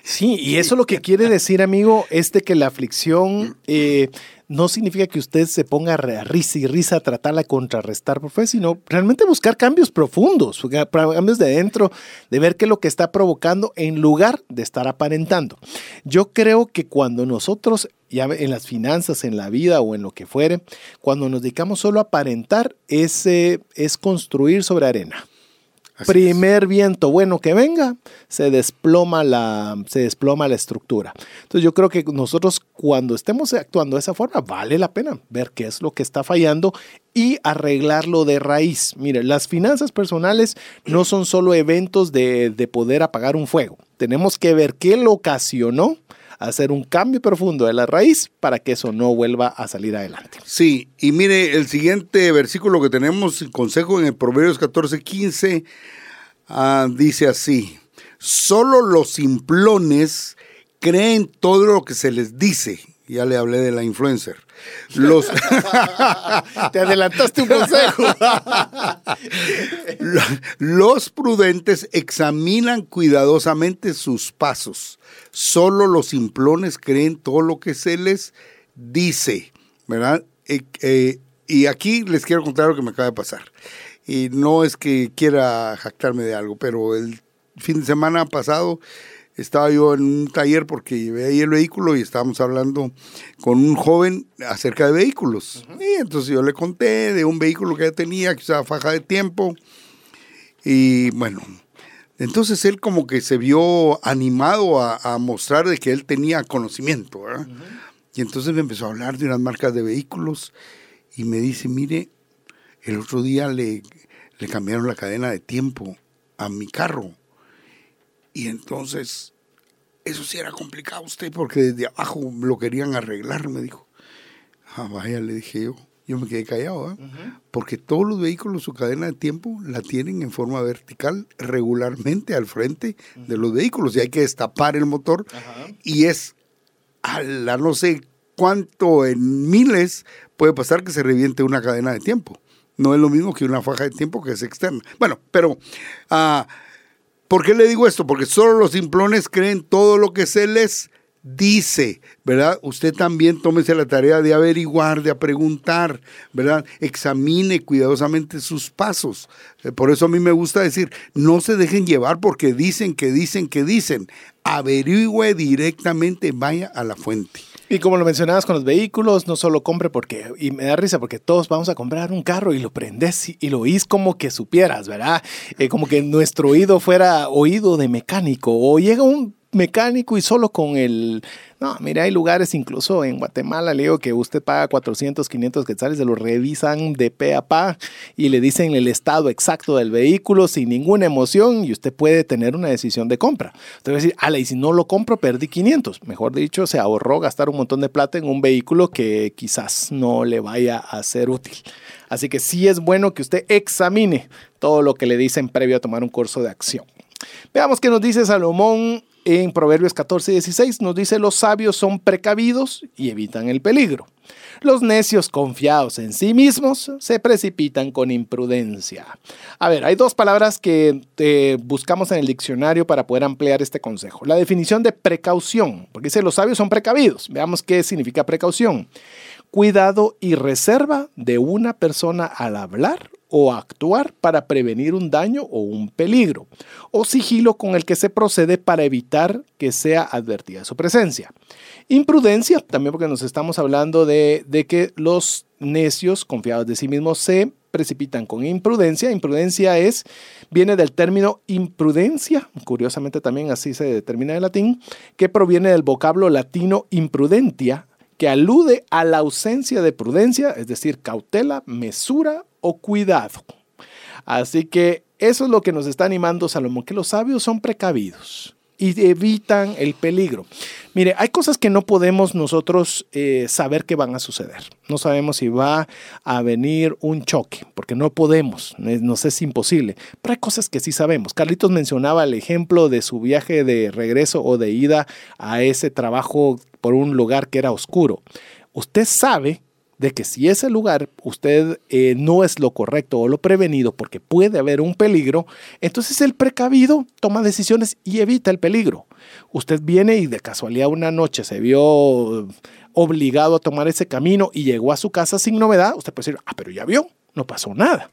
A: Sí, y eso lo que quiere decir, amigo, es de que la aflicción eh, no significa que usted se ponga a risa y risa a tratarla de contrarrestar por fe, sino realmente buscar cambios profundos, cambios de dentro, de ver qué es lo que está provocando en lugar de estar aparentando. Yo creo que cuando nosotros, ya en las finanzas, en la vida o en lo que fuere, cuando nos dedicamos solo a aparentar, es, es construir sobre arena. Primer viento bueno que venga, se desploma, la, se desploma la estructura. Entonces yo creo que nosotros cuando estemos actuando de esa forma, vale la pena ver qué es lo que está fallando y arreglarlo de raíz. Mire, las finanzas personales no son solo eventos de, de poder apagar un fuego. Tenemos que ver qué lo ocasionó hacer un cambio profundo de la raíz para que eso no vuelva a salir adelante.
B: Sí, y mire, el siguiente versículo que tenemos, consejo en el Proverbios 14, 15, ah, dice así, solo los simplones creen todo lo que se les dice. Ya le hablé de la influencer. Los...
A: Te adelantaste un consejo.
B: los prudentes examinan cuidadosamente sus pasos. Solo los simplones creen todo lo que se les dice, ¿verdad? Eh, eh, y aquí les quiero contar lo que me acaba de pasar. Y no es que quiera jactarme de algo, pero el fin de semana pasado estaba yo en un taller porque llevé ahí el vehículo y estábamos hablando con un joven acerca de vehículos. Y entonces yo le conté de un vehículo que ya tenía, que usaba faja de tiempo. Y bueno, entonces él como que se vio animado a, mostrar de que él tenía conocimiento. Y entonces me empezó a hablar de unas marcas de vehículos y me dice, mire, el otro día le, le cambiaron la cadena de tiempo a mi carro y entonces, eso sí era complicado usted, porque desde abajo lo querían arreglar, me dijo. Ah, vaya, le dije yo. Yo me quedé callado, ¿eh? porque todos los vehículos, su cadena de tiempo la tienen en forma vertical regularmente al frente de los vehículos y hay que destapar el motor y es a la no sé cuánto en miles puede pasar que se reviente una cadena de tiempo. No es lo mismo que una faja de tiempo que es externa. Bueno, pero uh, ¿Por qué le digo esto? Porque solo los simplones creen todo lo que se les dice, ¿verdad? Usted también tómese la tarea de averiguar, de preguntar, ¿verdad? Examine cuidadosamente sus pasos. Eh, por eso a mí me gusta decir, no se dejen llevar porque dicen que dicen que dicen. Averigüe directamente, vaya a la fuente.
A: Y como lo mencionabas con los vehículos, no solo compre porque, y me da risa porque todos vamos a comprar un carro y lo prendes y, lo oís como que supieras, ¿verdad? Eh, como que nuestro oído fuera oído de mecánico o llega un mecánico y solo con el... No, mira, hay lugares incluso en Guatemala, le digo que usted paga 400, 500 quetzales, se lo revisan de pe a pa y le dicen el estado exacto del vehículo sin ninguna emoción y usted puede tener una decisión de compra. Usted va a decir, ala, y si no lo compro, perdí 500. Mejor dicho, se ahorró gastar un montón de plata en un vehículo que quizás no le vaya a ser útil. Así que sí es bueno que usted examine todo lo que le dicen previo a tomar un curso de acción. Veamos qué nos dice Salomón en Proverbios 14, 16 nos dice, los sabios son precavidos y evitan el peligro. Los necios confiados en sí mismos se precipitan con imprudencia. A ver, hay dos palabras que eh, buscamos en el diccionario para poder ampliar este consejo. La definición de precaución, porque dice los sabios son precavidos. Veamos qué significa precaución. Cuidado y reserva de una persona al hablar o actuar para prevenir un daño o un peligro, o sigilo con el que se procede para evitar que sea advertida su presencia. Imprudencia, también porque nos estamos hablando de, que los necios, confiados de sí mismos, se precipitan con imprudencia. Imprudencia es, viene del término imprudencia, curiosamente también así se determina en latín, que proviene del vocablo latino imprudentia, que alude a la ausencia de prudencia, es decir, cautela, mesura o cuidado. Así que eso es lo que nos está animando Salomón, que los sabios son precavidos y evitan el peligro. Mire, hay cosas que no podemos nosotros eh, saber que van a suceder. No sabemos si va a venir un choque, porque no podemos, nos es imposible. Pero hay cosas que sí sabemos. Carlitos mencionaba el ejemplo de su viaje de regreso o de ida a ese trabajo por un lugar que era oscuro. Usted sabe de que si ese lugar usted eh, no es lo correcto o lo prevenido porque puede haber un peligro, entonces el precavido toma decisiones y evita el peligro. Usted viene y de casualidad una noche se vio obligado a tomar ese camino y llegó a su casa sin novedad, usted puede decir, ah, pero ya vio, no pasó nada.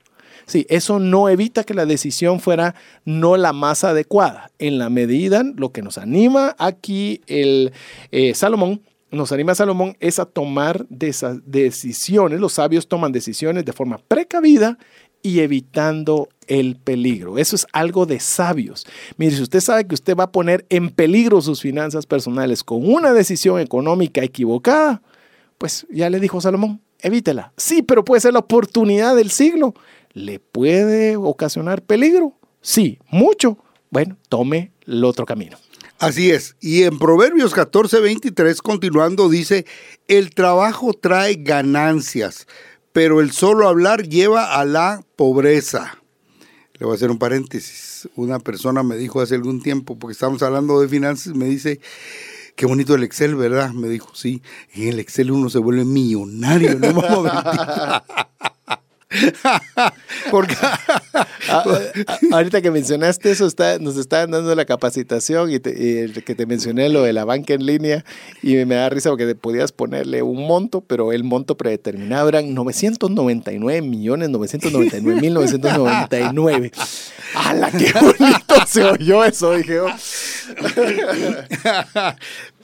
A: Sí, eso no evita que la decisión fuera no la más adecuada. En la medida, lo que nos anima aquí el eh, Salomón nos anima Salomón es a tomar decisiones, los sabios toman decisiones de forma precavida y evitando el peligro. Eso es algo de sabios. Mire, si usted sabe que usted va a poner en peligro sus finanzas personales con una decisión económica equivocada, pues ya le dijo Salomón, evítela. Sí, pero puede ser la oportunidad del siglo. ¿Le puede ocasionar peligro? Sí, mucho. Bueno, tome el otro camino.
B: Así es. Y en Proverbios 14, 23, continuando, dice, el trabajo trae ganancias, pero el solo hablar lleva a la pobreza. Le voy a hacer un paréntesis. Una persona me dijo hace algún tiempo, porque estábamos hablando de finanzas, me dice, qué bonito el Excel, ¿verdad? Me dijo, sí, en el Excel uno se vuelve millonario, no
A: Porque ahorita que mencionaste eso, está, nos estaban dando la capacitación y, que te mencioné lo de la banca en línea y me da risa porque podías ponerle un monto, pero el monto predeterminado eran 999 millones 999 mil 999. ¡Hala, qué bonito se oyó eso! Dije, oh.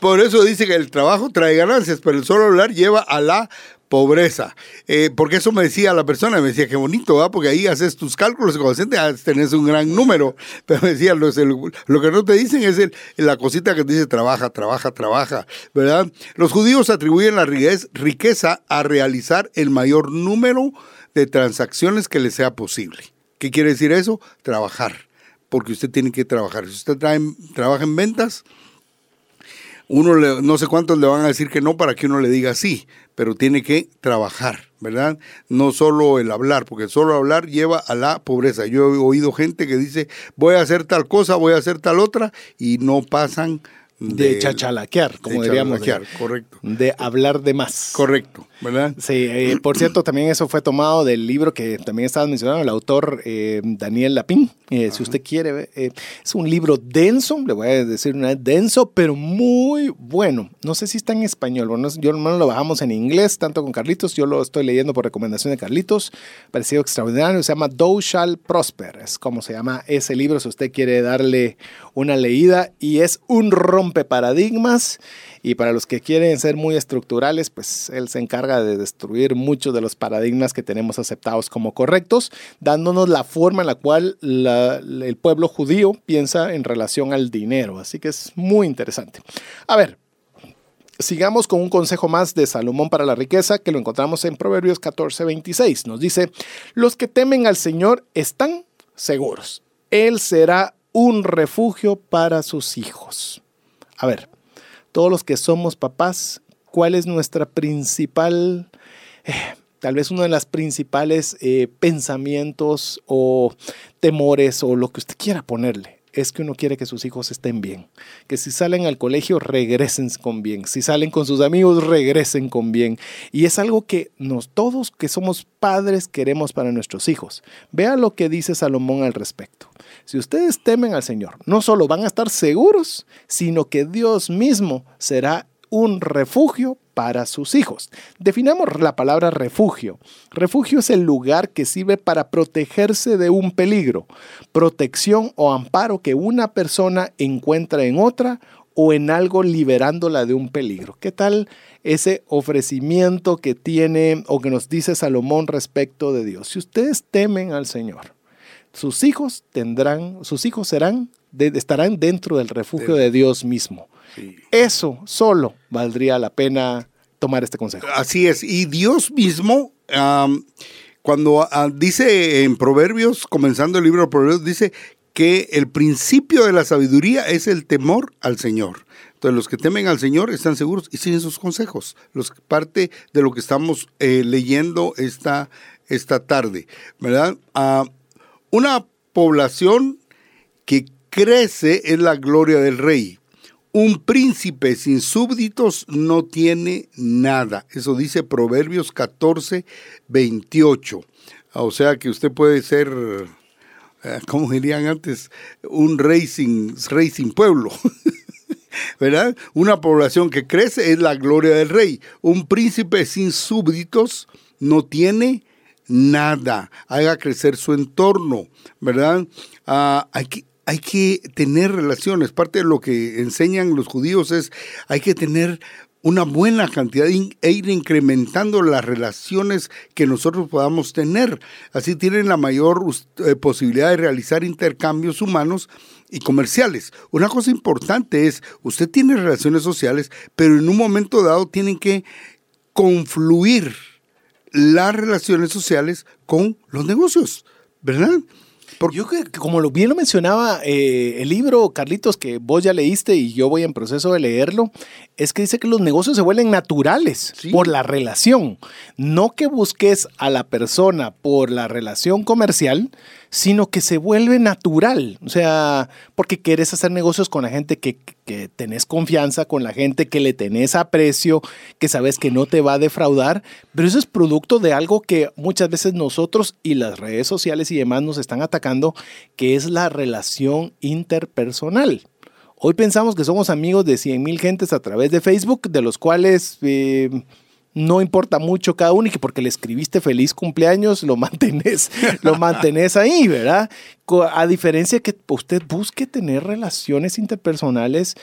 B: Por eso dice que el trabajo trae ganancias, pero el solo hablar lleva a la pobreza. Eh, porque eso me decía la persona, me decía, qué bonito, ¿va? porque ahí haces tus cálculos conscientes, tenés un gran número. Pero me decía, lo, que no te dicen es la cosita que te dice, trabaja, trabaja, trabaja, ¿verdad? Los judíos atribuyen la riqueza a realizar el mayor número de transacciones que le sea posible. ¿Qué quiere decir eso? Trabajar, porque usted tiene que trabajar. Si usted trabaja en ventas, uno no sé cuántos le van a decir que no para que uno le diga sí, pero tiene que trabajar, ¿verdad? No solo el hablar, porque solo hablar lleva a la pobreza. Yo he oído gente que dice, voy a hacer tal cosa, voy a hacer tal otra, y no pasan
A: de, chachalaquear, como diríamos.
B: De, correcto.
A: De hablar de más.
B: Correcto, ¿verdad?
A: Sí, eh, por cierto, también eso fue tomado del libro que también estabas mencionando, el autor eh, Daniel Lapín. Eh, si usted quiere, es un libro denso, le voy a decir una vez, denso, pero muy bueno. No sé si está en español, bueno, yo hermano lo bajamos en inglés, tanto con Carlitos, yo lo estoy leyendo por recomendación de Carlitos, parecido extraordinario, se llama Thou Shall Prosper, es como se llama ese libro, si usted quiere darle una leída, y es un rompe paradigmas y para los que quieren ser muy estructurales, pues él se encarga de destruir muchos de los paradigmas que tenemos aceptados como correctos, dándonos la forma en la cual el pueblo judío piensa en relación al dinero. Así que es muy interesante. A ver, Sigamos con un consejo más de Salomón para la riqueza que lo encontramos en Proverbios 14, 26. Nos dice, los que temen al Señor están seguros. Él será un refugio para sus hijos. A ver, todos los que somos papás, ¿cuál es nuestra principal, eh, tal vez uno de los principales eh, pensamientos o temores o lo que usted quiera ponerle? Es que uno quiere que sus hijos estén bien, que si salen al colegio regresen con bien, si salen con sus amigos regresen con bien. Y es algo que nos todos que somos padres queremos para nuestros hijos. Vea lo que dice Salomón al respecto. Si ustedes temen al Señor, no solo van a estar seguros, sino que Dios mismo será un refugio para sus hijos. Definamos la palabra refugio. Refugio es el lugar que sirve para protegerse de un peligro, protección o amparo que una persona encuentra en otra o en algo liberándola de un peligro. ¿Qué tal ese ofrecimiento que tiene o que nos dice Salomón respecto de Dios? Si ustedes temen al Señor, sus hijos tendrán, sus hijos serán, estarán dentro del refugio de Dios mismo. Eso solo valdría la pena tomar este consejo.
B: Así es. Y Dios mismo, cuando ah, dice en Proverbios, comenzando el libro de Proverbios, dice que el principio de la sabiduría es el temor al Señor. Entonces los que temen al Señor están seguros y siguen sus consejos. Los, parte de lo que estamos eh, leyendo esta, esta tarde, ¿verdad? Ah, una población que crece es la gloria del rey. Un príncipe sin súbditos no tiene nada. Eso dice Proverbios 14, 28. O sea que usted puede ser, eh, como dirían antes, un rey sin, rey sin pueblo. ¿Verdad? Una población que crece es la gloria del rey. Un príncipe sin súbditos no tiene nada. Haga crecer su entorno, ¿verdad? Ah, hay, que, hay que tener relaciones. Parte de lo que enseñan los judíos es hay que tener una buena cantidad e ir incrementando las relaciones que nosotros podamos tener. Así tienen la mayor eh, posibilidad de realizar intercambios humanos y comerciales. Una cosa importante es, usted tiene relaciones sociales, pero en un momento dado tienen que confluir las relaciones sociales con los negocios, ¿verdad?
A: Porque yo que, como bien lo mencionaba eh, el libro, Carlitos, que vos ya leíste y yo voy en proceso de leerlo, es que dice que los negocios se vuelven naturales por la relación. No que busques a la persona por la relación comercial, sino que se vuelve natural. O sea, porque quieres hacer negocios con la gente que, que tenés confianza, con la gente que le tenés aprecio, que sabes que no te va a defraudar, pero eso es producto de algo que muchas veces nosotros y las redes sociales y demás nos están atacando, que es la relación interpersonal. Hoy pensamos que somos amigos de 100 mil gentes a través de Facebook, de los cuales eh, no importa mucho cada uno y que porque le escribiste feliz cumpleaños lo mantenés, lo mantenés ahí, ¿verdad? A diferencia que usted busque tener relaciones interpersonales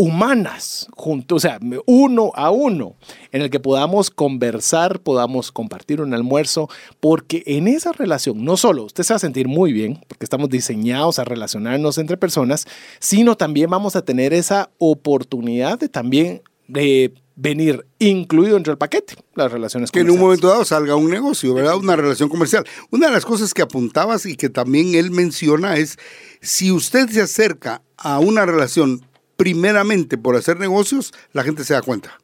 A: humanas, junto, o sea, uno a uno, en el que podamos conversar, podamos compartir un almuerzo, porque en esa relación no solo usted se va a sentir muy bien, porque estamos diseñados a relacionarnos entre personas, sino también vamos a tener esa oportunidad de también de venir incluido entre el paquete las relaciones
B: comerciales. Que en un momento dado salga un negocio, ¿verdad? Una relación comercial. Una de las cosas que apuntabas y que también él menciona es, si usted se acerca a una relación primeramente por hacer negocios, la gente se da cuenta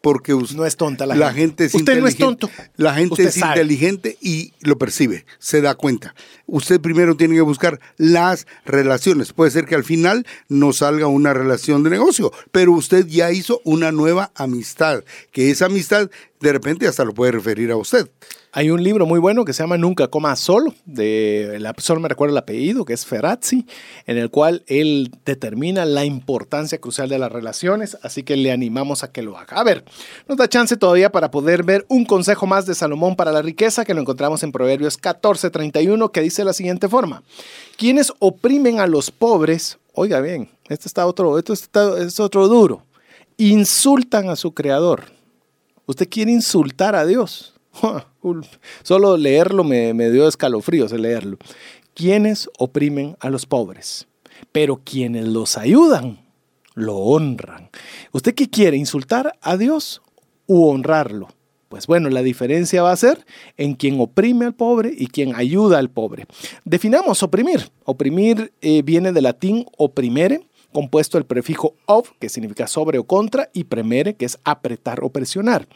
B: porque
A: no es tonta la,
B: la gente. es
A: Usted no es tonto.
B: La gente es inteligente y lo percibe, se da cuenta. Usted primero tiene que buscar las relaciones. Puede ser que al final no salga una relación de negocio, pero usted ya hizo una nueva amistad, que esa amistad de repente hasta lo puede referir a usted.
A: Hay un libro muy bueno que se llama Nunca coma solo, de, solo me recuerdo el apellido, que es Ferrazzi, en el cual él determina la importancia crucial de las relaciones, así que le animamos a que lo haga. A ver, nos da chance todavía para poder ver un consejo más de Salomón para la riqueza, que lo encontramos en Proverbios 14:31, que dice de la siguiente forma, quienes oprimen a los pobres, oiga bien, este está otro, esto es otro duro, insultan a su creador. Usted quiere insultar a Dios Solo leerlo me, dio escalofríos leerlo. Quienes oprimen a los pobres, pero quienes los ayudan, lo honran. ¿Usted qué quiere? ¿Insultar a Dios u honrarlo? Pues bueno, la diferencia va a ser en quien oprime al pobre y quien ayuda al pobre. Definamos oprimir. Oprimir eh, viene del latín oprimere, compuesto el prefijo of, que significa sobre o contra, y premere, que es apretar o presionar.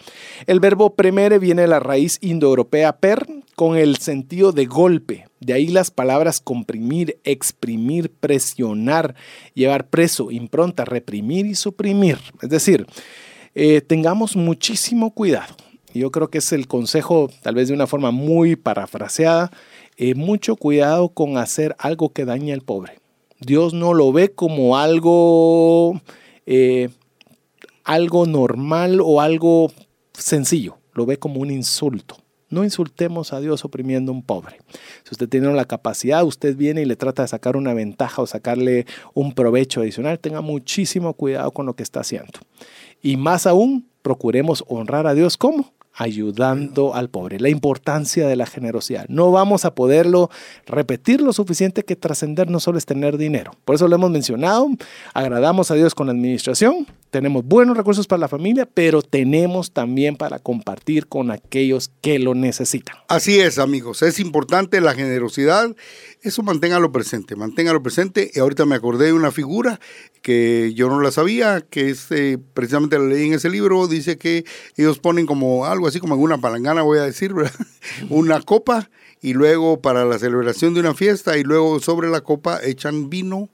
A: El verbo premere viene de la raíz indoeuropea per, con el sentido de golpe. De ahí las palabras comprimir, exprimir, presionar, llevar preso, impronta, reprimir y suprimir. Es decir, eh, tengamos muchísimo cuidado. Yo creo que es el consejo, tal vez de una forma muy parafraseada, eh, mucho cuidado con hacer algo que dañe al pobre. Dios no lo ve como algo, eh, algo normal o algo sencillo, lo ve como un insulto. No insultemos a Dios oprimiendo a un pobre. Si usted tiene la capacidad, usted viene y le trata de sacar una ventaja o sacarle un provecho adicional, tenga muchísimo cuidado con lo que está haciendo. Y más aún, procuremos honrar a Dios como ayudando al pobre, la importancia de la generosidad. No vamos a poderlo repetir lo suficiente que trascender no solo es tener dinero. Por eso lo hemos mencionado, agradamos a Dios con la administración, tenemos buenos recursos para la familia, pero tenemos también para compartir con aquellos que lo necesitan.
B: Así es, amigos, es importante la generosidad, eso manténgalo presente, manténgalo presente. Y ahorita me acordé de una figura que yo no la sabía, que es eh, precisamente la leí en ese libro, dice que ellos ponen como algo así como en una palangana, voy a decir, una copa y luego para la celebración de una fiesta y luego sobre la copa echan vino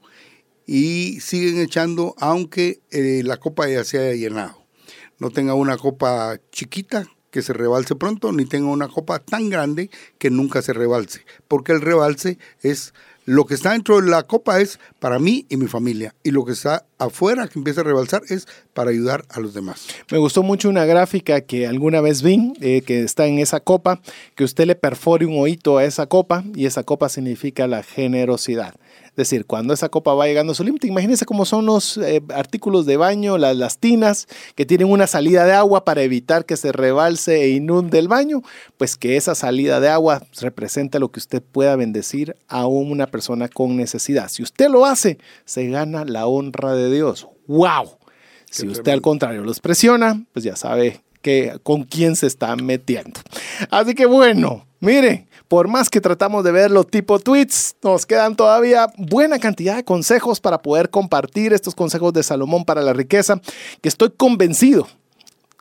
B: y siguen echando aunque eh, la copa ya se haya llenado. No tenga una copa chiquita que se rebalse pronto, ni tenga una copa tan grande que nunca se rebalse, porque el rebalse es lo que está dentro de la copa es para mí y mi familia. Y lo que está afuera, que empieza a rebalsar, es para ayudar a los demás.
A: Me gustó mucho una gráfica que alguna vez vi, eh, que está en esa copa, que usted le perfore un oído a esa copa y esa copa significa la generosidad. Es decir, cuando esa copa va llegando a su límite, imagínense cómo son los eh, artículos de baño, las, las, tinas, que tienen una salida de agua para evitar que se rebalse e inunde el baño, pues que esa salida de agua representa lo que usted pueda bendecir a una persona con necesidad. Si usted lo hace, se gana la honra de Dios. ¡Wow! si usted al contrario los presiona, pues ya sabe que, con quién se está metiendo. Así que bueno, mire, por más que tratamos de verlo tipo tweets, nos quedan todavía buena cantidad de consejos para poder compartir estos consejos de Salomón para la riqueza, que estoy convencido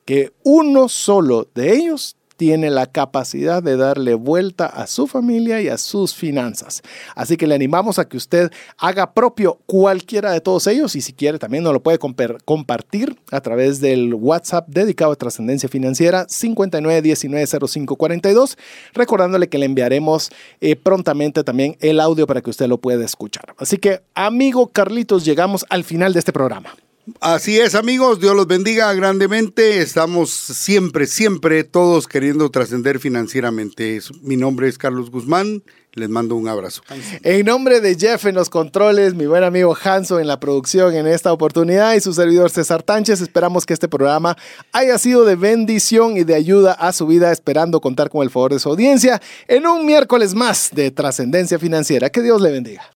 A: que uno solo de ellos tiene la capacidad de darle vuelta a su familia y a sus finanzas. Así que le animamos a que usted haga propio cualquiera de todos ellos y si quiere también nos lo puede compartir a través del WhatsApp dedicado a trascendencia financiera 59190542, recordándole que le enviaremos eh, prontamente también el audio para que usted lo pueda escuchar. Así que, amigo Carlitos, llegamos al final de este programa.
B: Así es, amigos, Dios los bendiga grandemente. Estamos siempre, siempre todos queriendo trascender financieramente. Mi nombre es Carlos Guzmán. Les mando un abrazo.
A: En nombre de Jeff en los controles, mi buen amigo Hanso en la producción en esta oportunidad y su servidor César Tánchez, esperamos que este programa haya sido de bendición y de ayuda a su vida, esperando contar con el favor de su audiencia en un miércoles más de trascendencia financiera. Que Dios le bendiga.